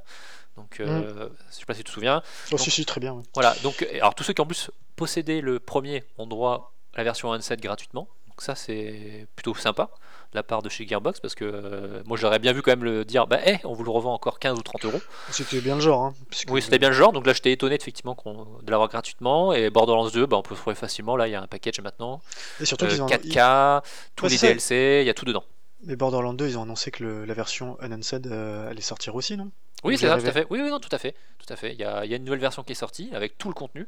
Donc, euh, je sais pas si tu te souviens. Oh, si, si, très bien. Voilà, donc, euh, alors tous ceux qui en plus possédaient le premier ont droit à la version 1.7 gratuitement. Donc ça c'est plutôt sympa de la part de chez Gearbox parce que euh, moi j'aurais bien vu quand même le dire bah eh, on vous le revend encore 15 ou 30 euros. C'était bien le genre. Hein, Oui c'était bien le genre donc là j'étais étonné effectivement de l'avoir gratuitement et Borderlands 2 bah, on peut le trouver facilement là il y a un package maintenant Et surtout Euh, qu'ils ont. 4K, tous Ouais, les ça. DLC, il y a tout dedans. Mais Borderlands 2, ils ont annoncé que le- la version Unsaid euh, allait sortir aussi, non? Oui, c'est ça, tout à fait. Oui, oui, non, tout à fait. Tout à fait. Il y a, il y a une nouvelle version qui est sortie avec tout le contenu.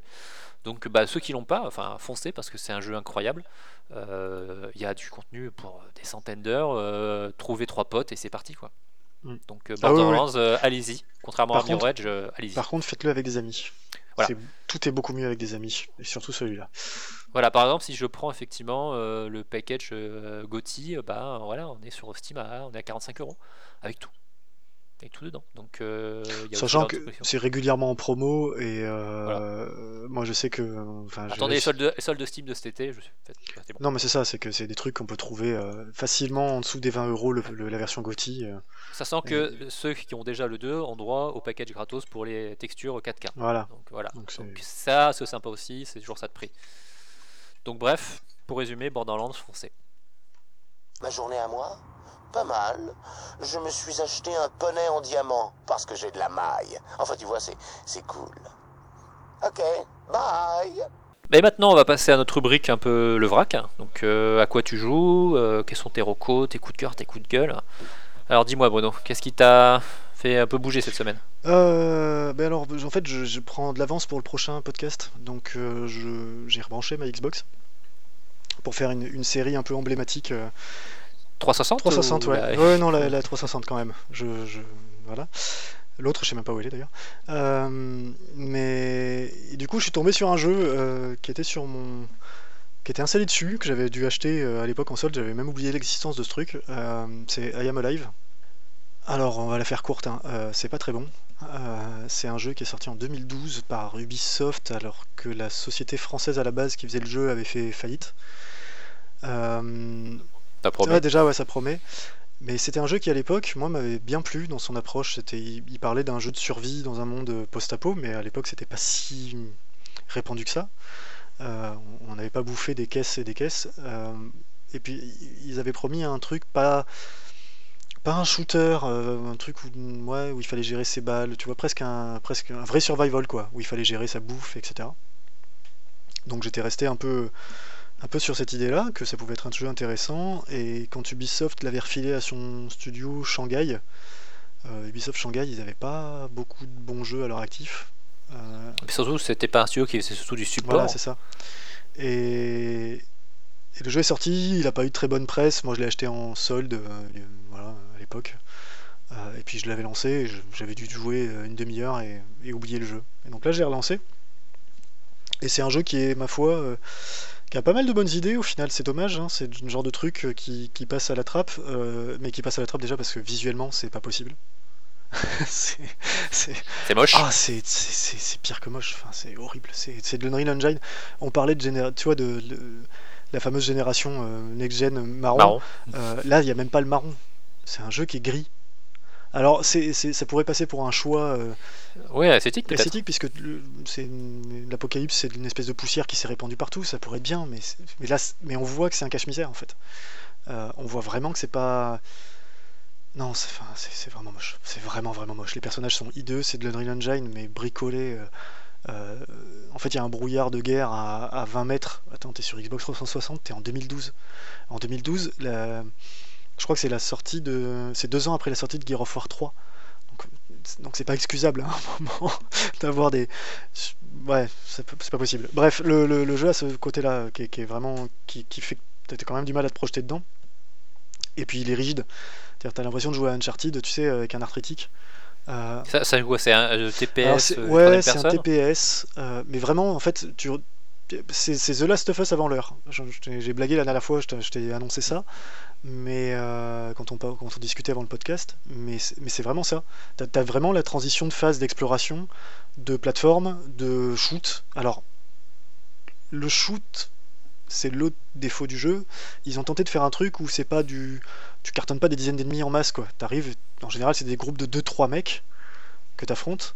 Donc, bah, ceux qui l'ont pas, enfin, foncez parce que c'est un jeu incroyable. Euh, Il y a du contenu pour des centaines d'heures. euh, trouvez trois potes et c'est parti, quoi. Mm. Donc, euh, Ah oui, oui. Borderlands, euh, allez-y. Contrairement Par à Mirror contre- Edge, euh, allez-y. Par contre, faites-le avec des amis. Voilà. Tout est beaucoup mieux avec des amis, et surtout celui-là. Voilà, par exemple, si je prends effectivement le package euh, bah voilà, on est sur Steam, à, on est à 45 euros avec tout. Tout dedans. Donc, euh, y a Sachant que c'est régulièrement en promo, et euh, moi je sais que. Attendez les soldes, Steam de cet été, je suis fait, c'est bon. Non, mais c'est ça, c'est que c'est des trucs qu'on peut trouver euh, facilement en dessous des 20 euros le- le- la version GOTY. euh, Sachant que ceux qui ont déjà le 2 ont droit au package gratos pour les textures 4K. voilà. Donc voilà. Donc Donc ça, c'est sympa aussi, c'est toujours ça de prix. Donc bref, pour résumer, Borderlands foncez. Ma journée à moi Pas mal. Je me suis acheté un poney en diamant parce que j'ai de la maille. Enfin, tu vois, c'est c'est cool. Ok, bye. Et maintenant, on va passer à notre rubrique un peu le vrac. Donc euh, à quoi tu joues, euh, quels sont tes recos, tes coups de cœur, tes coups de gueule? Alors dis-moi Bruno, qu'est-ce qui t'a fait un peu bouger cette semaine? Euh, ben alors, en fait, je, je prends de l'avance pour le prochain podcast, donc euh, je- j'ai rebranché ma Xbox pour faire une, une série un peu emblématique. Euh, 360 360, ou ouais. la- Ouais, non, la, la 360 quand même. Je, je- voilà. L'autre, je sais même pas où il est d'ailleurs. Euh, mais et du coup, je suis tombé sur un jeu euh, qui était sur mon, qui était installé dessus, que j'avais dû acheter euh, à l'époque en solde. J'avais même oublié l'existence de ce truc. C'est I Am Alive. Alors, on va la faire courte. hein. C'est pas très bon. C'est un jeu qui est sorti en 2012 par Ubisoft, alors que la société française à la base qui faisait le jeu avait fait faillite. Euh, promis. Ouais, déjà, ouais, ça promet. Mais c'était un jeu qui, à l'époque, moi, m'avait bien plu dans son approche. C'était, il, il parlait d'un jeu de survie dans un monde post-apo, mais à l'époque, c'était pas si répandu que ça. Euh, on n'avait pas bouffé des caisses et des caisses. Euh, et puis, ils avaient promis un truc pas, pas un shooter, euh, un truc où, ouais, où il fallait gérer ses balles. Tu vois, presque un, presque un vrai survival, quoi, où il fallait gérer sa bouffe, etc. Donc, j'étais resté un peu un peu sur cette idée-là, que ça pouvait être un jeu intéressant, et quand Ubisoft l'avait refilé à son studio Shanghai, euh, Ubisoft Shanghai, ils n'avaient pas beaucoup de bons jeux à leur actif. Euh, Et surtout, c'était pas un studio qui faisait surtout du support. voilà, c'est ça. Et... et le jeu est sorti, il n'a pas eu de très bonne presse, moi je l'ai acheté en solde, euh, voilà, à l'époque. Euh, et puis je l'avais lancé, je- j'avais dû jouer une demi-heure et, et oublier le jeu. Et donc là j'ai relancé. Et c'est un jeu qui est, ma foi, qui a pas mal de bonnes idées au final, c'est dommage, hein, c'est le genre de truc euh, qui, qui passe à la trappe, euh, mais qui passe à la trappe déjà parce que visuellement c'est pas possible. c'est, c'est- C'est moche. ah, c'est, c'est, c'est- c'est pire que moche, enfin, c'est horrible, c'est, de l'Unreal Engine. On parlait de, tu vois, de, de- la fameuse génération euh, next-gen marron. Marron. Euh, là, il n'y a même pas le marron, c'est un jeu qui est gris. Alors, c'est, c'est- ça pourrait passer pour un choix euh, Ouais, esthétique peut-être. esthétique, puisque le- c'est une- l'apocalypse, c'est une espèce de poussière qui s'est répandue partout, ça pourrait être bien, mais, là, mais on voit que c'est un cache-misère en fait. Euh, on voit vraiment que c'est pas. Non, c'est enfin, c'est- c'est vraiment moche. C'est vraiment, vraiment moche. Les personnages sont hideux, c'est de l'Unreal Engine, mais bricolé euh, euh, en fait, il y a un brouillard de guerre à, à 20 mètres. Attends, t'es sur Xbox 360, t'es en 2012. En 2012, la- je crois que c'est la sortie de. C'est deux ans après la sortie de Gear of War 3. Donc, c'est pas excusable hein, à un moment d'avoir des. Ouais, c'est pas possible. Bref, le, le- le jeu a ce côté-là qui, est- qui est vraiment. qui, qui fait que t'as quand même du mal à te projeter dedans. Et puis il est rigide. C'est-à-dire, t'as l'impression de jouer à Uncharted, tu sais, avec un arthritique. Euh, Ça, C'est un euh, TPS euh, ouais, c'est un TPS, euh, mais vraiment, en fait, tu, c'est, The Last of Us avant l'heure. J'ai blagué la dernière fois, je t'ai, annoncé ça, mais euh, quand, on, discutait avant le podcast, mais, c'est- vraiment ça. T'as, t'as vraiment la transition de phase d'exploration, de plateforme, de shoot. Alors, le shoot, c'est l'autre défaut du jeu. Ils ont tenté de faire un truc où c'est pas du. Tu cartonnes pas des dizaines d'ennemis en masse, quoi. T'arrives, en général, c'est des groupes de 2-3 mecs que t'affrontes.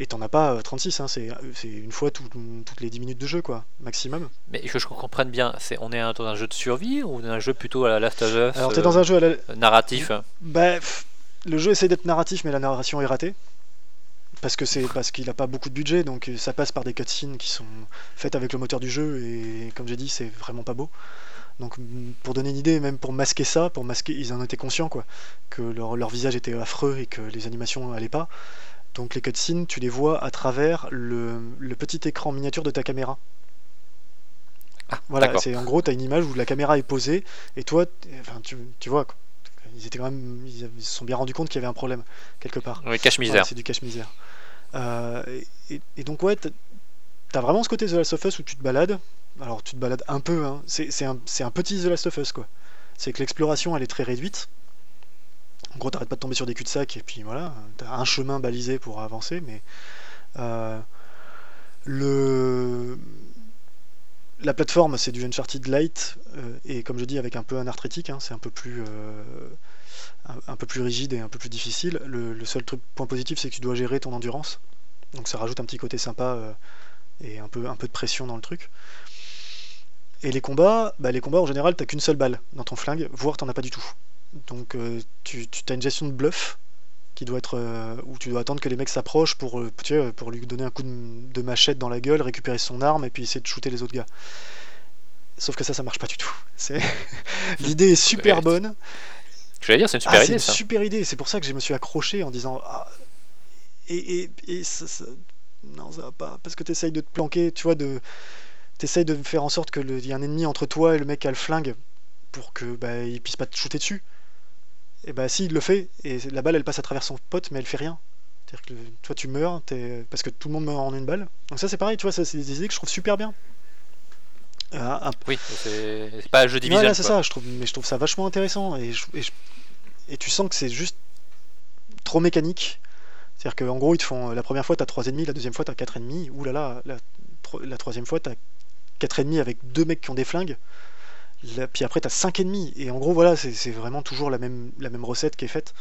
Et t'en as pas euh, 36, hein, c'est c'est une fois tout- toutes les 10 minutes de jeu, quoi, maximum. Mais que je comprenne bien, on est dans un jeu de survie ou dans un jeu plutôt à la Last of Us Alors t'es euh, dans un jeu à la... narratif? Bah, le jeu essaie d'être narratif, mais la narration est ratée. Parce que c'est parce qu'il a pas beaucoup de budget, donc euh, ça passe par des cutscenes qui sont faites avec le moteur du jeu, et comme j'ai dit, c'est vraiment pas beau. Donc mm, pour donner une idée, même pour masquer ça, pour masquer, ils en étaient conscients quoi, que leur, leur visage était affreux et que les animations allaient pas. Donc les cutscenes, tu les vois à travers le, le petit écran miniature de ta caméra. Ah, Voilà, c'est en gros, tu as une image où la caméra est posée et toi, enfin, tu, tu vois, quoi. ils étaient quand même, ils, se sont bien rendus compte qu'il y avait un problème quelque part. Oui, cache Voilà, misère. c'est du cache-misère. Euh, et, donc ouais, t'as- t'as vraiment ce côté The Last of Us où tu te balades. Alors tu te balades un peu, hein. c'est un, un petit The Last of Us quoi. C'est que l'exploration elle est très réduite. En gros, t'arrêtes pas de tomber sur des cul-de-sac et puis voilà, t'as un chemin balisé pour avancer, mais euh, le la plateforme c'est du Uncharted Light euh, et comme je dis avec un peu un arthritique, hein, c'est un peu plus euh, un, peu plus rigide et un peu plus difficile. Le, seul truc point positif c'est que tu dois gérer ton endurance, donc ça rajoute un petit côté sympa et un peu un peu de pression dans le truc. Et les combats, bah, les combats en général t'as qu'une seule balle dans ton flingue, voire t'en as pas du tout. Donc euh, tu, tu as une gestion de bluff qui doit être euh, où tu dois attendre que les mecs s'approchent pour euh, tu sais, pour lui donner un coup de, de machette dans la gueule, récupérer son arme et puis essayer de shooter les autres gars. Sauf que ça ça marche pas du tout. C'est l'idée est super Ouais. bonne. Je vais dire, c'est une Ah, super c'est idée une ça. super idée. C'est pour ça que je me suis accroché en disant ah, et, et, et ça, ça- non ça va pas parce que t'essayes de te planquer, tu vois de t'essayes de faire en sorte que le- il y a un ennemi entre toi et le mec qui a le flingue pour que bah, il puisse pas te shooter dessus. Et bah si il le fait et la balle elle passe à travers son pote mais elle fait rien. C'est-à-dire que toi tu meurs t'es- parce que tout le monde meurt en une balle. Donc ça c'est pareil, tu vois, c'est des idées que je trouve super bien. Euh, un- Oui, c'est pas un jeu Ouais, division. là, c'est ça, je trouve, mais je trouve ça vachement intéressant et, je- et, je- et tu sens que c'est juste trop mécanique. C'est-à-dire qu'en gros, ils te font la première fois, t'as 3 ennemis, la deuxième fois, t'as 4 ennemis, là, la, la troisième fois, t'as 4 ennemis avec deux mecs qui ont des flingues, Puis après, t'as 5 ennemis, et en gros, voilà, c'est vraiment toujours la même, recette qui est faite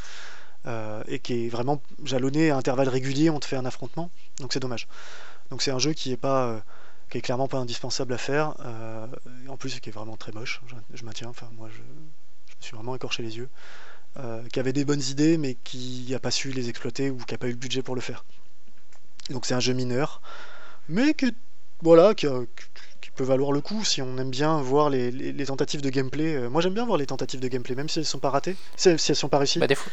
euh, et qui est vraiment jalonnée à intervalles réguliers, on te fait un affrontement, donc c'est dommage. Donc c'est un jeu qui est pas. euh, qui est clairement pas indispensable à faire, euh, en plus qui est vraiment très moche, je, maintiens, enfin moi je, je me suis vraiment écorché les yeux, qui avait des bonnes idées mais qui n'a pas su les exploiter ou qui n'a pas eu le budget pour le faire. Donc c'est un jeu mineur, mais qui, voilà, qui, a- peut valoir le coup si on aime bien voir les, les- les tentatives de gameplay. Euh, moi j'aime bien voir les tentatives de gameplay, même si elles sont pas ratées, si, si elles sont pas réussies. Bah, des, fois,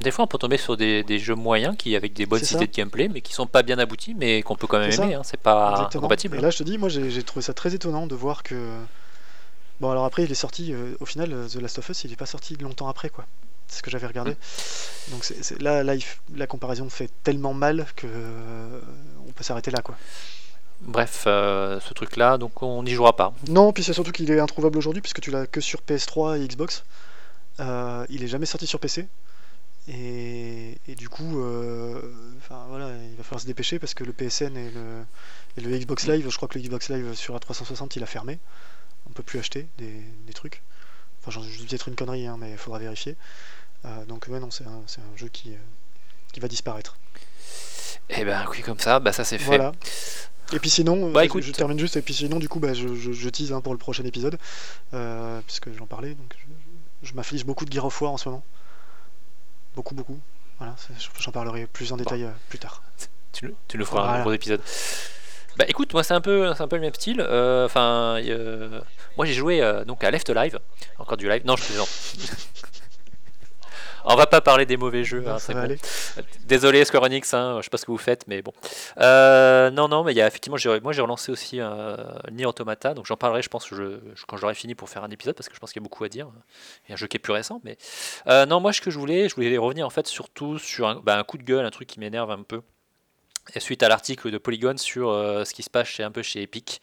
des fois, on peut tomber sur des, des jeux moyens qui avec des bonnes idées de gameplay, mais qui sont pas bien aboutis, mais qu'on peut quand même aimer. hein, C'est pas Exactement. incompatible. Et là, je te dis, moi, j'ai trouvé ça très étonnant de voir que. Bon, alors après, il est sorti. euh, au final, euh, The Last of Us, il est pas sorti longtemps après, quoi. C'est ce que j'avais regardé. Donc c'est c'est- là, là il f- la comparaison fait tellement mal que euh, on peut s'arrêter là, quoi. Bref, euh, ce truc-là, donc on n'y jouera pas. Non, puis c'est surtout qu'il est introuvable aujourd'hui puisque tu l'as que sur PS3 et Xbox. Euh, il est jamais sorti sur PC. Et, du coup, euh, voilà, il va falloir se dépêcher parce que le PSN et le, Xbox Live, je crois que le Xbox Live sur A360 il a fermé. On peut plus acheter des, trucs. Enfin, j'en- je dis peut-être une connerie, hein, mais il faudra vérifier. Donc ouais, non, c'est un, jeu qui va disparaître. Et ben oui, comme ça, bah ça c'est fait. Voilà. Et puis sinon, Bah, écoute. je termine juste, et puis sinon, du coup, bah, je, je, je tease hein, pour le prochain épisode, euh, puisque j'en parlais, donc je, je m'afflige beaucoup de Gear of War en ce moment. Beaucoup, beaucoup. Voilà, j'en parlerai plus en détail euh, plus tard. Tu, nous- tu feras Voilà. un gros épisode. Bah écoute, moi c'est un peu, c'est un peu le même style. Euh, Enfin, euh, moi j'ai joué donc à Left Live, encore du live. Non, je plaisante. On va pas parler des mauvais jeux. Non, hein, ça c'est va bon. aller. Désolé Square Enix, hein, je sais pas ce que vous faites, mais bon. Euh, non, non, mais il y a effectivement, moi j'ai relancé aussi euh, Nier Automata, donc j'en parlerai, je pense, je, je- quand j'aurai fini pour faire un épisode, parce que je pense qu'il y a beaucoup à dire. Il y a un jeu qui est plus récent, mais euh, non, moi ce que je voulais, je voulais revenir en fait surtout sur un, bah, un coup de gueule, un truc qui m'énerve un peu. Et suite à l'article de Polygon sur euh, ce qui se passe chez, un peu chez Epic,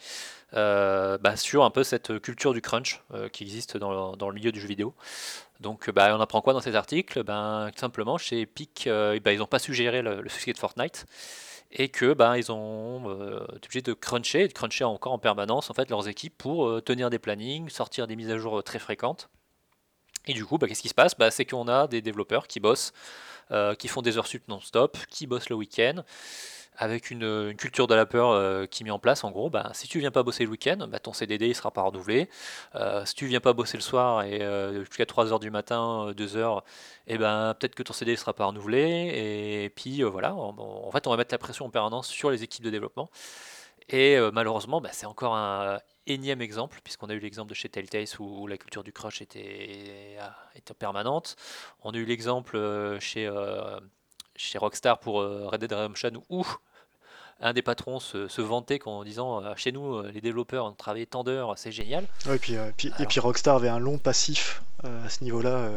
euh, bah, sur un peu cette culture du crunch euh, qui existe dans le, dans le milieu du jeu vidéo. Donc bah, on apprend quoi dans cet article? Ben, simplement chez Epic, bah, ils n'ont pas su gérer le, le succès de Fortnite et que ils ont été obligés de cruncher, de cruncher encore en permanence en fait leurs équipes pour tenir des plannings, sortir des mises à jour très fréquentes. Et du coup, qu'est-ce qui se passe? C'est qu'on a des développeurs qui bossent, qui font des heures sup non-stop, qui bossent le week-end, avec une, culture de la peur euh, qui est en place. En gros, bah, si tu viens pas bosser le week-end, bah, ton CDD il sera pas renouvelé. Euh, si tu viens pas bosser le soir et euh, jusqu'à 3h du matin, 2h, et ben peut-être que ton CDD sera pas renouvelé. Et puis euh, voilà, en, en fait, on va mettre la pression en permanence sur les équipes de développement. Et euh, malheureusement, bah, c'est encore un énième exemple, puisqu'on a eu l'exemple de chez Telltale où, où la culture du crush était, ah, était permanente. On a eu l'exemple euh, chez, euh, chez Rockstar pour euh, Red Dead Redemption où un des patrons se, se vantait en disant euh, chez nous euh, les développeurs ont travaillé tant d'heures, c'est génial. Ouais, et, puis, euh, puis- et puis Rockstar avait un long passif à ce niveau-là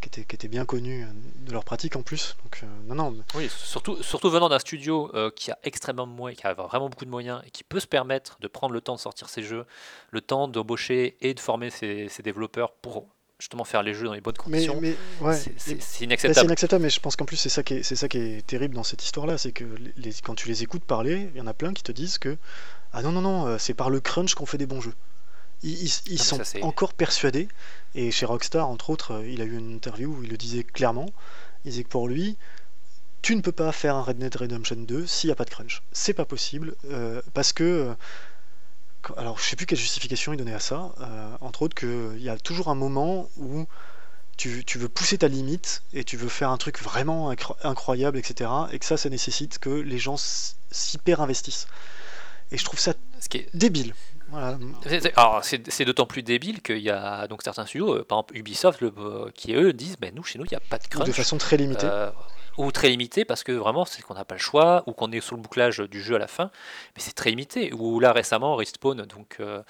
qui, était, qui était bien connu de leur pratique en plus. Donc, euh, non, non, Oui, surtout, surtout venant d'un studio euh, qui a extrêmement de moyens, qui a vraiment beaucoup de moyens et qui peut se permettre de prendre le temps de sortir ses jeux, le temps d'embaucher et de former ses, ses développeurs pour justement faire les jeux dans les bonnes conditions. mais ouais. c'est- c'est Et- c'est Bah, inacceptable. inacceptable, mais je pense qu'en plus c'est ça qui est, c'est ça qui est terrible dans cette histoire-là, c'est que les, quand tu les écoutes parler, il y en a plein qui te disent que ah non non non, euh, c'est par le crunch qu'on fait des bons jeux. Ils, ils- ils mais sont ça, encore persuadés, et chez Rockstar entre autres, euh, il a eu une interview où il le disait clairement, il disait que pour lui, tu ne peux pas faire un Red Dead Redemption 2 s'il n'y a pas de crunch. C'est pas possible, euh, parce que alors je sais plus quelle justification il donnait à ça, euh, entre autres qu'il y a toujours un moment où tu, tu veux pousser ta limite et tu veux faire un truc vraiment incro- incroyable, etc. Et que ça, ça nécessite que les gens s'hyper investissent. Et je trouve ça Ce qui est- débile. Voilà. c'est- d'autant plus débile qu'il y a donc certains studios, euh, par exemple Ubisoft, le- euh, qui eux disent ben, nous chez nous il n'y a pas de crunch. de façon très limitée. Euh, ou très limité parce que vraiment c'est qu'on n'a pas le choix ou qu'on est sur le bouclage du jeu à la fin mais c'est très limité. Ou là récemment Respawn donc euh,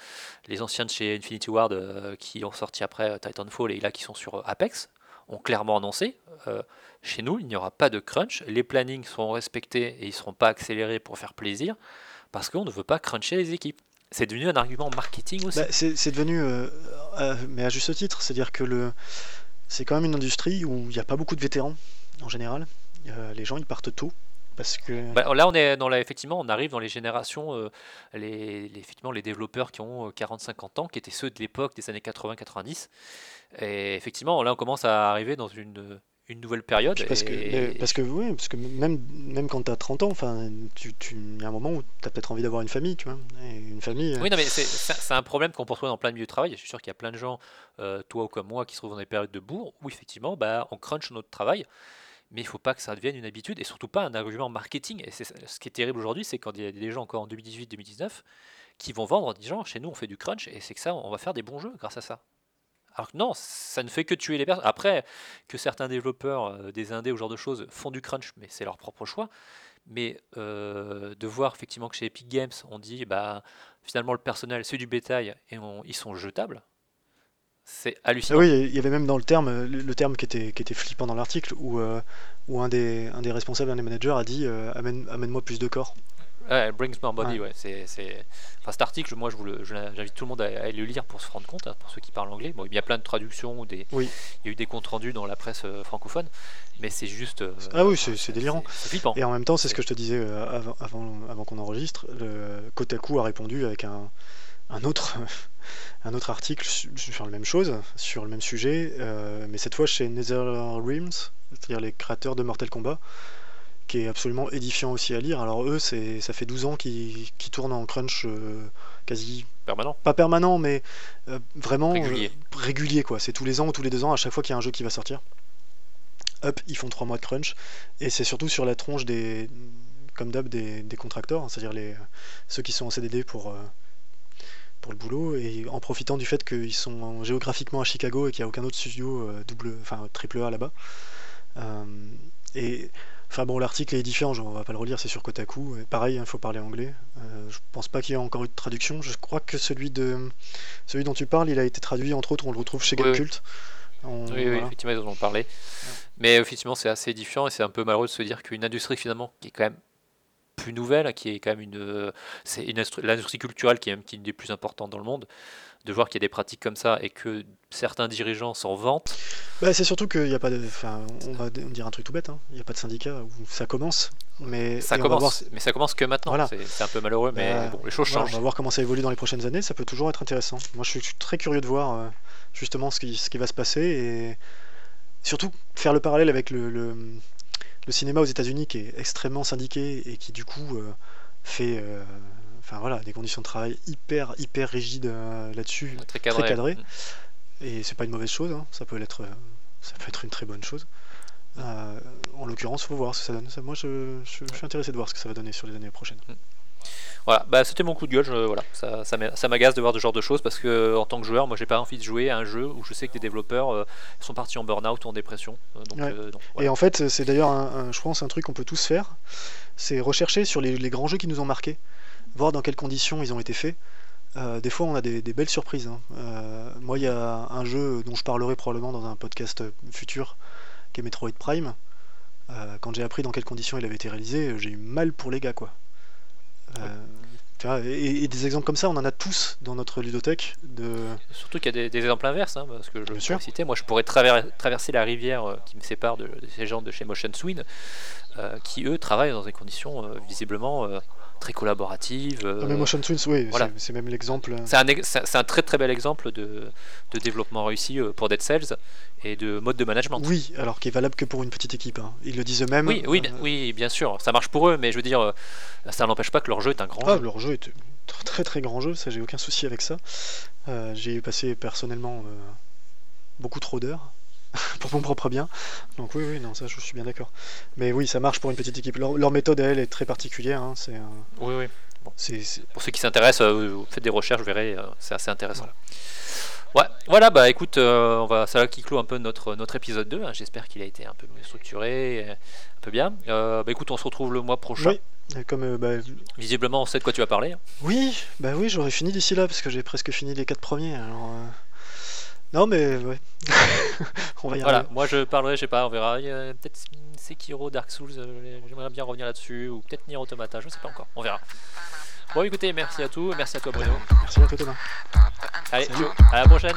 les anciens de chez Infinity Ward euh, qui ont sorti après euh, Titanfall et là qui sont sur Apex ont clairement annoncé chez nous il n'y aura pas de crunch. Les plannings seront respectés et ils seront pas accélérés pour faire plaisir parce qu'on ne veut pas cruncher les équipes. C'est devenu un argument marketing aussi. Bah, c'est devenu, mais à juste titre, c'est-à-dire que le, c'est quand même une industrie où il n'y a pas beaucoup de vétérans en général. Euh, les gens ils partent tôt parce que Bah, là, on est dans la, effectivement, on arrive dans les générations, euh, les, les- effectivement, les développeurs qui ont 40-50 ans, qui étaient ceux de l'époque des années 80-90. Et effectivement, là, on commence à arriver dans une, une nouvelle période. Parce que, et- parce que oui, parce que même, même quand tu as 30 ans, enfin, tu, tu, il y a un moment où tu as peut-être envie d'avoir une famille, tu vois. Et une famille. euh, Oui, non, mais c'est- un problème qu'on peut retrouver dans plein de milieux de travail. Je suis sûr qu'il y a plein de gens, euh, toi ou comme moi, qui se trouvent dans des périodes de bourre où effectivement, bah, on crunch notre travail. Mais il ne faut pas que ça devienne une habitude et surtout pas un argument marketing. Et ce qui est terrible aujourd'hui, c'est quand il y a des gens encore en 2018-2019 qui vont vendre en disant chez nous on fait du crunch et c'est que ça, on va faire des bons jeux grâce à ça. Alors que non, ça ne fait que tuer les personnes. Après, que certains développeurs, euh, des indés ou ce genre de choses, font du crunch, mais c'est leur propre choix. Mais euh, de voir effectivement que chez Epic Games, on dit bah finalement le personnel c'est du bétail et on- ils sont jetables, c'est hallucinant. oui, il y avait même dans le terme, le, terme qui était, qui était flippant dans l'article, où, euh, où un, des, un des responsables, un des managers a dit euh, Amène, Amène-moi plus de corps. Ouais, Brings More Body, Ouais. ouais. c'est, c'est... Enfin, cet article, moi, je vous le- je j'invite tout le monde à, à le lire pour se rendre compte, hein, pour ceux qui parlent anglais. Bon, il y a plein de traductions, ou des... Oui. il y a eu des comptes rendus dans la presse euh, francophone, mais c'est juste. euh, Ah oui, c'est- c'est délirant. C'est, flippant. Et en même temps, c'est ce que je te disais avant, avant, avant qu'on enregistre, le Kotaku a répondu avec un, un, autre, un autre article su- sur la même chose, sur le même sujet, euh, mais cette fois chez NetherRealms, c'est-à-dire les créateurs de Mortal Kombat, qui est absolument édifiant aussi à lire. Alors eux, c'est, ça fait 12 ans qu'ils, tournent en crunch euh, quasi Permanent. pas permanent, mais euh, vraiment Régulier. régulier, quoi. C'est tous les ans ou tous les deux ans, à chaque fois qu'il y a un jeu qui va sortir. Hop, ils font trois mois de crunch, et c'est surtout sur la tronche des comme d'hab, des, des contracteurs, hein, c'est-à-dire les, ceux qui sont en CDD pour, pour le boulot, et en profitant du fait qu'ils sont géographiquement à Chicago et qu'il n'y a aucun autre studio euh, double, enfin triple A là-bas. Euh, et enfin bon, l'article est différent, on va pas le relire, c'est sur Kotaku. Et pareil, il faut parler anglais. Euh, je pense pas qu'il y ait encore eu de traduction. Je crois que celui de celui dont tu parles, il a été traduit entre autres, on le retrouve chez Oui, oui. Gamecult. On- Oui, oui, voilà. effectivement, ils en ont parlé. Mais effectivement, c'est assez différent et c'est un peu malheureux de se dire qu'une industrie finalement qui est quand même plus nouvelle, qui est quand même une, c'est une industrie- l'industrie culturelle qui est même qui est une des plus importantes dans le monde, de voir qu'il y a des pratiques comme ça et que certains dirigeants s'en vantent. Bah, c'est surtout qu'il n'y a pas de. Enfin, on va dire un truc tout bête, hein. il n'y a pas de syndicat où ça commence. Mais Ça commence, voir- mais ça commence que maintenant. Voilà. C'est, c'est un peu malheureux, mais Euh, bon, les choses Voilà, changent. on va voir comment ça évolue dans les prochaines années, ça peut toujours être intéressant. Moi je suis, je suis très curieux de voir euh, justement ce qui, ce qui va se passer et surtout faire le parallèle avec le, le, le cinéma aux États-Unis qui est extrêmement syndiqué et qui du coup euh, fait euh, enfin, voilà, des conditions de travail hyper hyper rigides euh, là-dessus. Très cadré. cadré. Mm. Et c'est pas une mauvaise chose, hein, ça, peut être, euh, ça peut être une très bonne chose. En l'occurrence, faut voir ce que ça donne. Moi je, je- je suis intéressé de voir ce que ça va donner sur les années prochaines. Voilà, bah, c'était mon coup de gueule. je- voilà, ça, ça, m'a- ça m'agace de voir ce genre de choses parce que en tant que joueur, moi, j'ai pas envie de jouer à un jeu où je sais que des développeurs euh, sont partis en burn-out ou en dépression. Euh, Donc, Ouais. euh, donc, Et en fait, c'est d'ailleurs, un, un- je pense, un truc qu'on peut tous faire, c'est rechercher sur les, les grands jeux qui nous ont marqués, voir dans quelles conditions ils ont été faits. Euh, des fois, on a des, des belles surprises. hein. Moi, il y a un jeu dont je parlerai probablement dans un podcast futur, qui est Metroid Prime. Quand j'ai appris dans quelles conditions il avait été réalisé, j'ai eu mal pour les gars, quoi. Euh, et, et des exemples comme ça, on en a tous dans notre ludothèque. De... Surtout qu'il y a des, des exemples inverses, hein, parce que je sûr. citer, moi je pourrais traver- traverser la rivière euh, qui me sépare de, de ces gens de chez Motion Swing, euh, qui eux travaillent dans des conditions euh, visiblement euh, très collaboratives. euh, Non, mais Motion Twins, oui, voilà. c'est- même l'exemple. c'est un, ex- c'est un très très bel exemple de, de développement réussi pour Dead Cells et de mode de management. Oui, alors qui est valable que pour une petite équipe. hein. Ils le disent eux-mêmes. Oui, oui, euh, bien, oui, bien sûr, ça marche pour eux, mais je veux dire, euh, ça n'empêche pas que leur jeu est un grand Ah, jeu. leur jeu est un très très grand jeu, ça j'ai aucun souci avec ça. Euh, j'ai passé personnellement euh, beaucoup trop d'heures pour mon propre bien. Donc oui, oui, non, ça je suis bien d'accord. Mais oui, ça marche pour une petite équipe. Leur, leur méthode à elle est très particulière. hein, C'est, Oui, oui. c'est- Pour ceux qui s'intéressent, vous faites des recherches, vous verrez, c'est assez intéressant. Ouais, voilà, bah écoute, euh, on va, ça là qui clôt un peu notre, notre épisode 2. hein. J'espère qu'il a été un peu mieux structuré, euh, un peu bien. Euh, bah écoute, on se retrouve le mois prochain. Oui. Et Comme, euh, bah, Visiblement, on sait de quoi tu vas parler. hein. oui, bah oui, j'aurais fini d'ici là parce que j'ai presque fini les quatre premiers. Alors, euh, non, mais ouais, on va y Voilà, arriver. moi je parlerai, je sais pas, on verra. Peut-être Sekiro, Dark Souls, euh, j'aimerais bien revenir là-dessus, ou peut-être Nier Automata, je sais pas encore, on verra. Bon, écoutez, merci à tous. Merci à toi, Bruno. Merci à toi, Thomas. Allez, à la prochaine.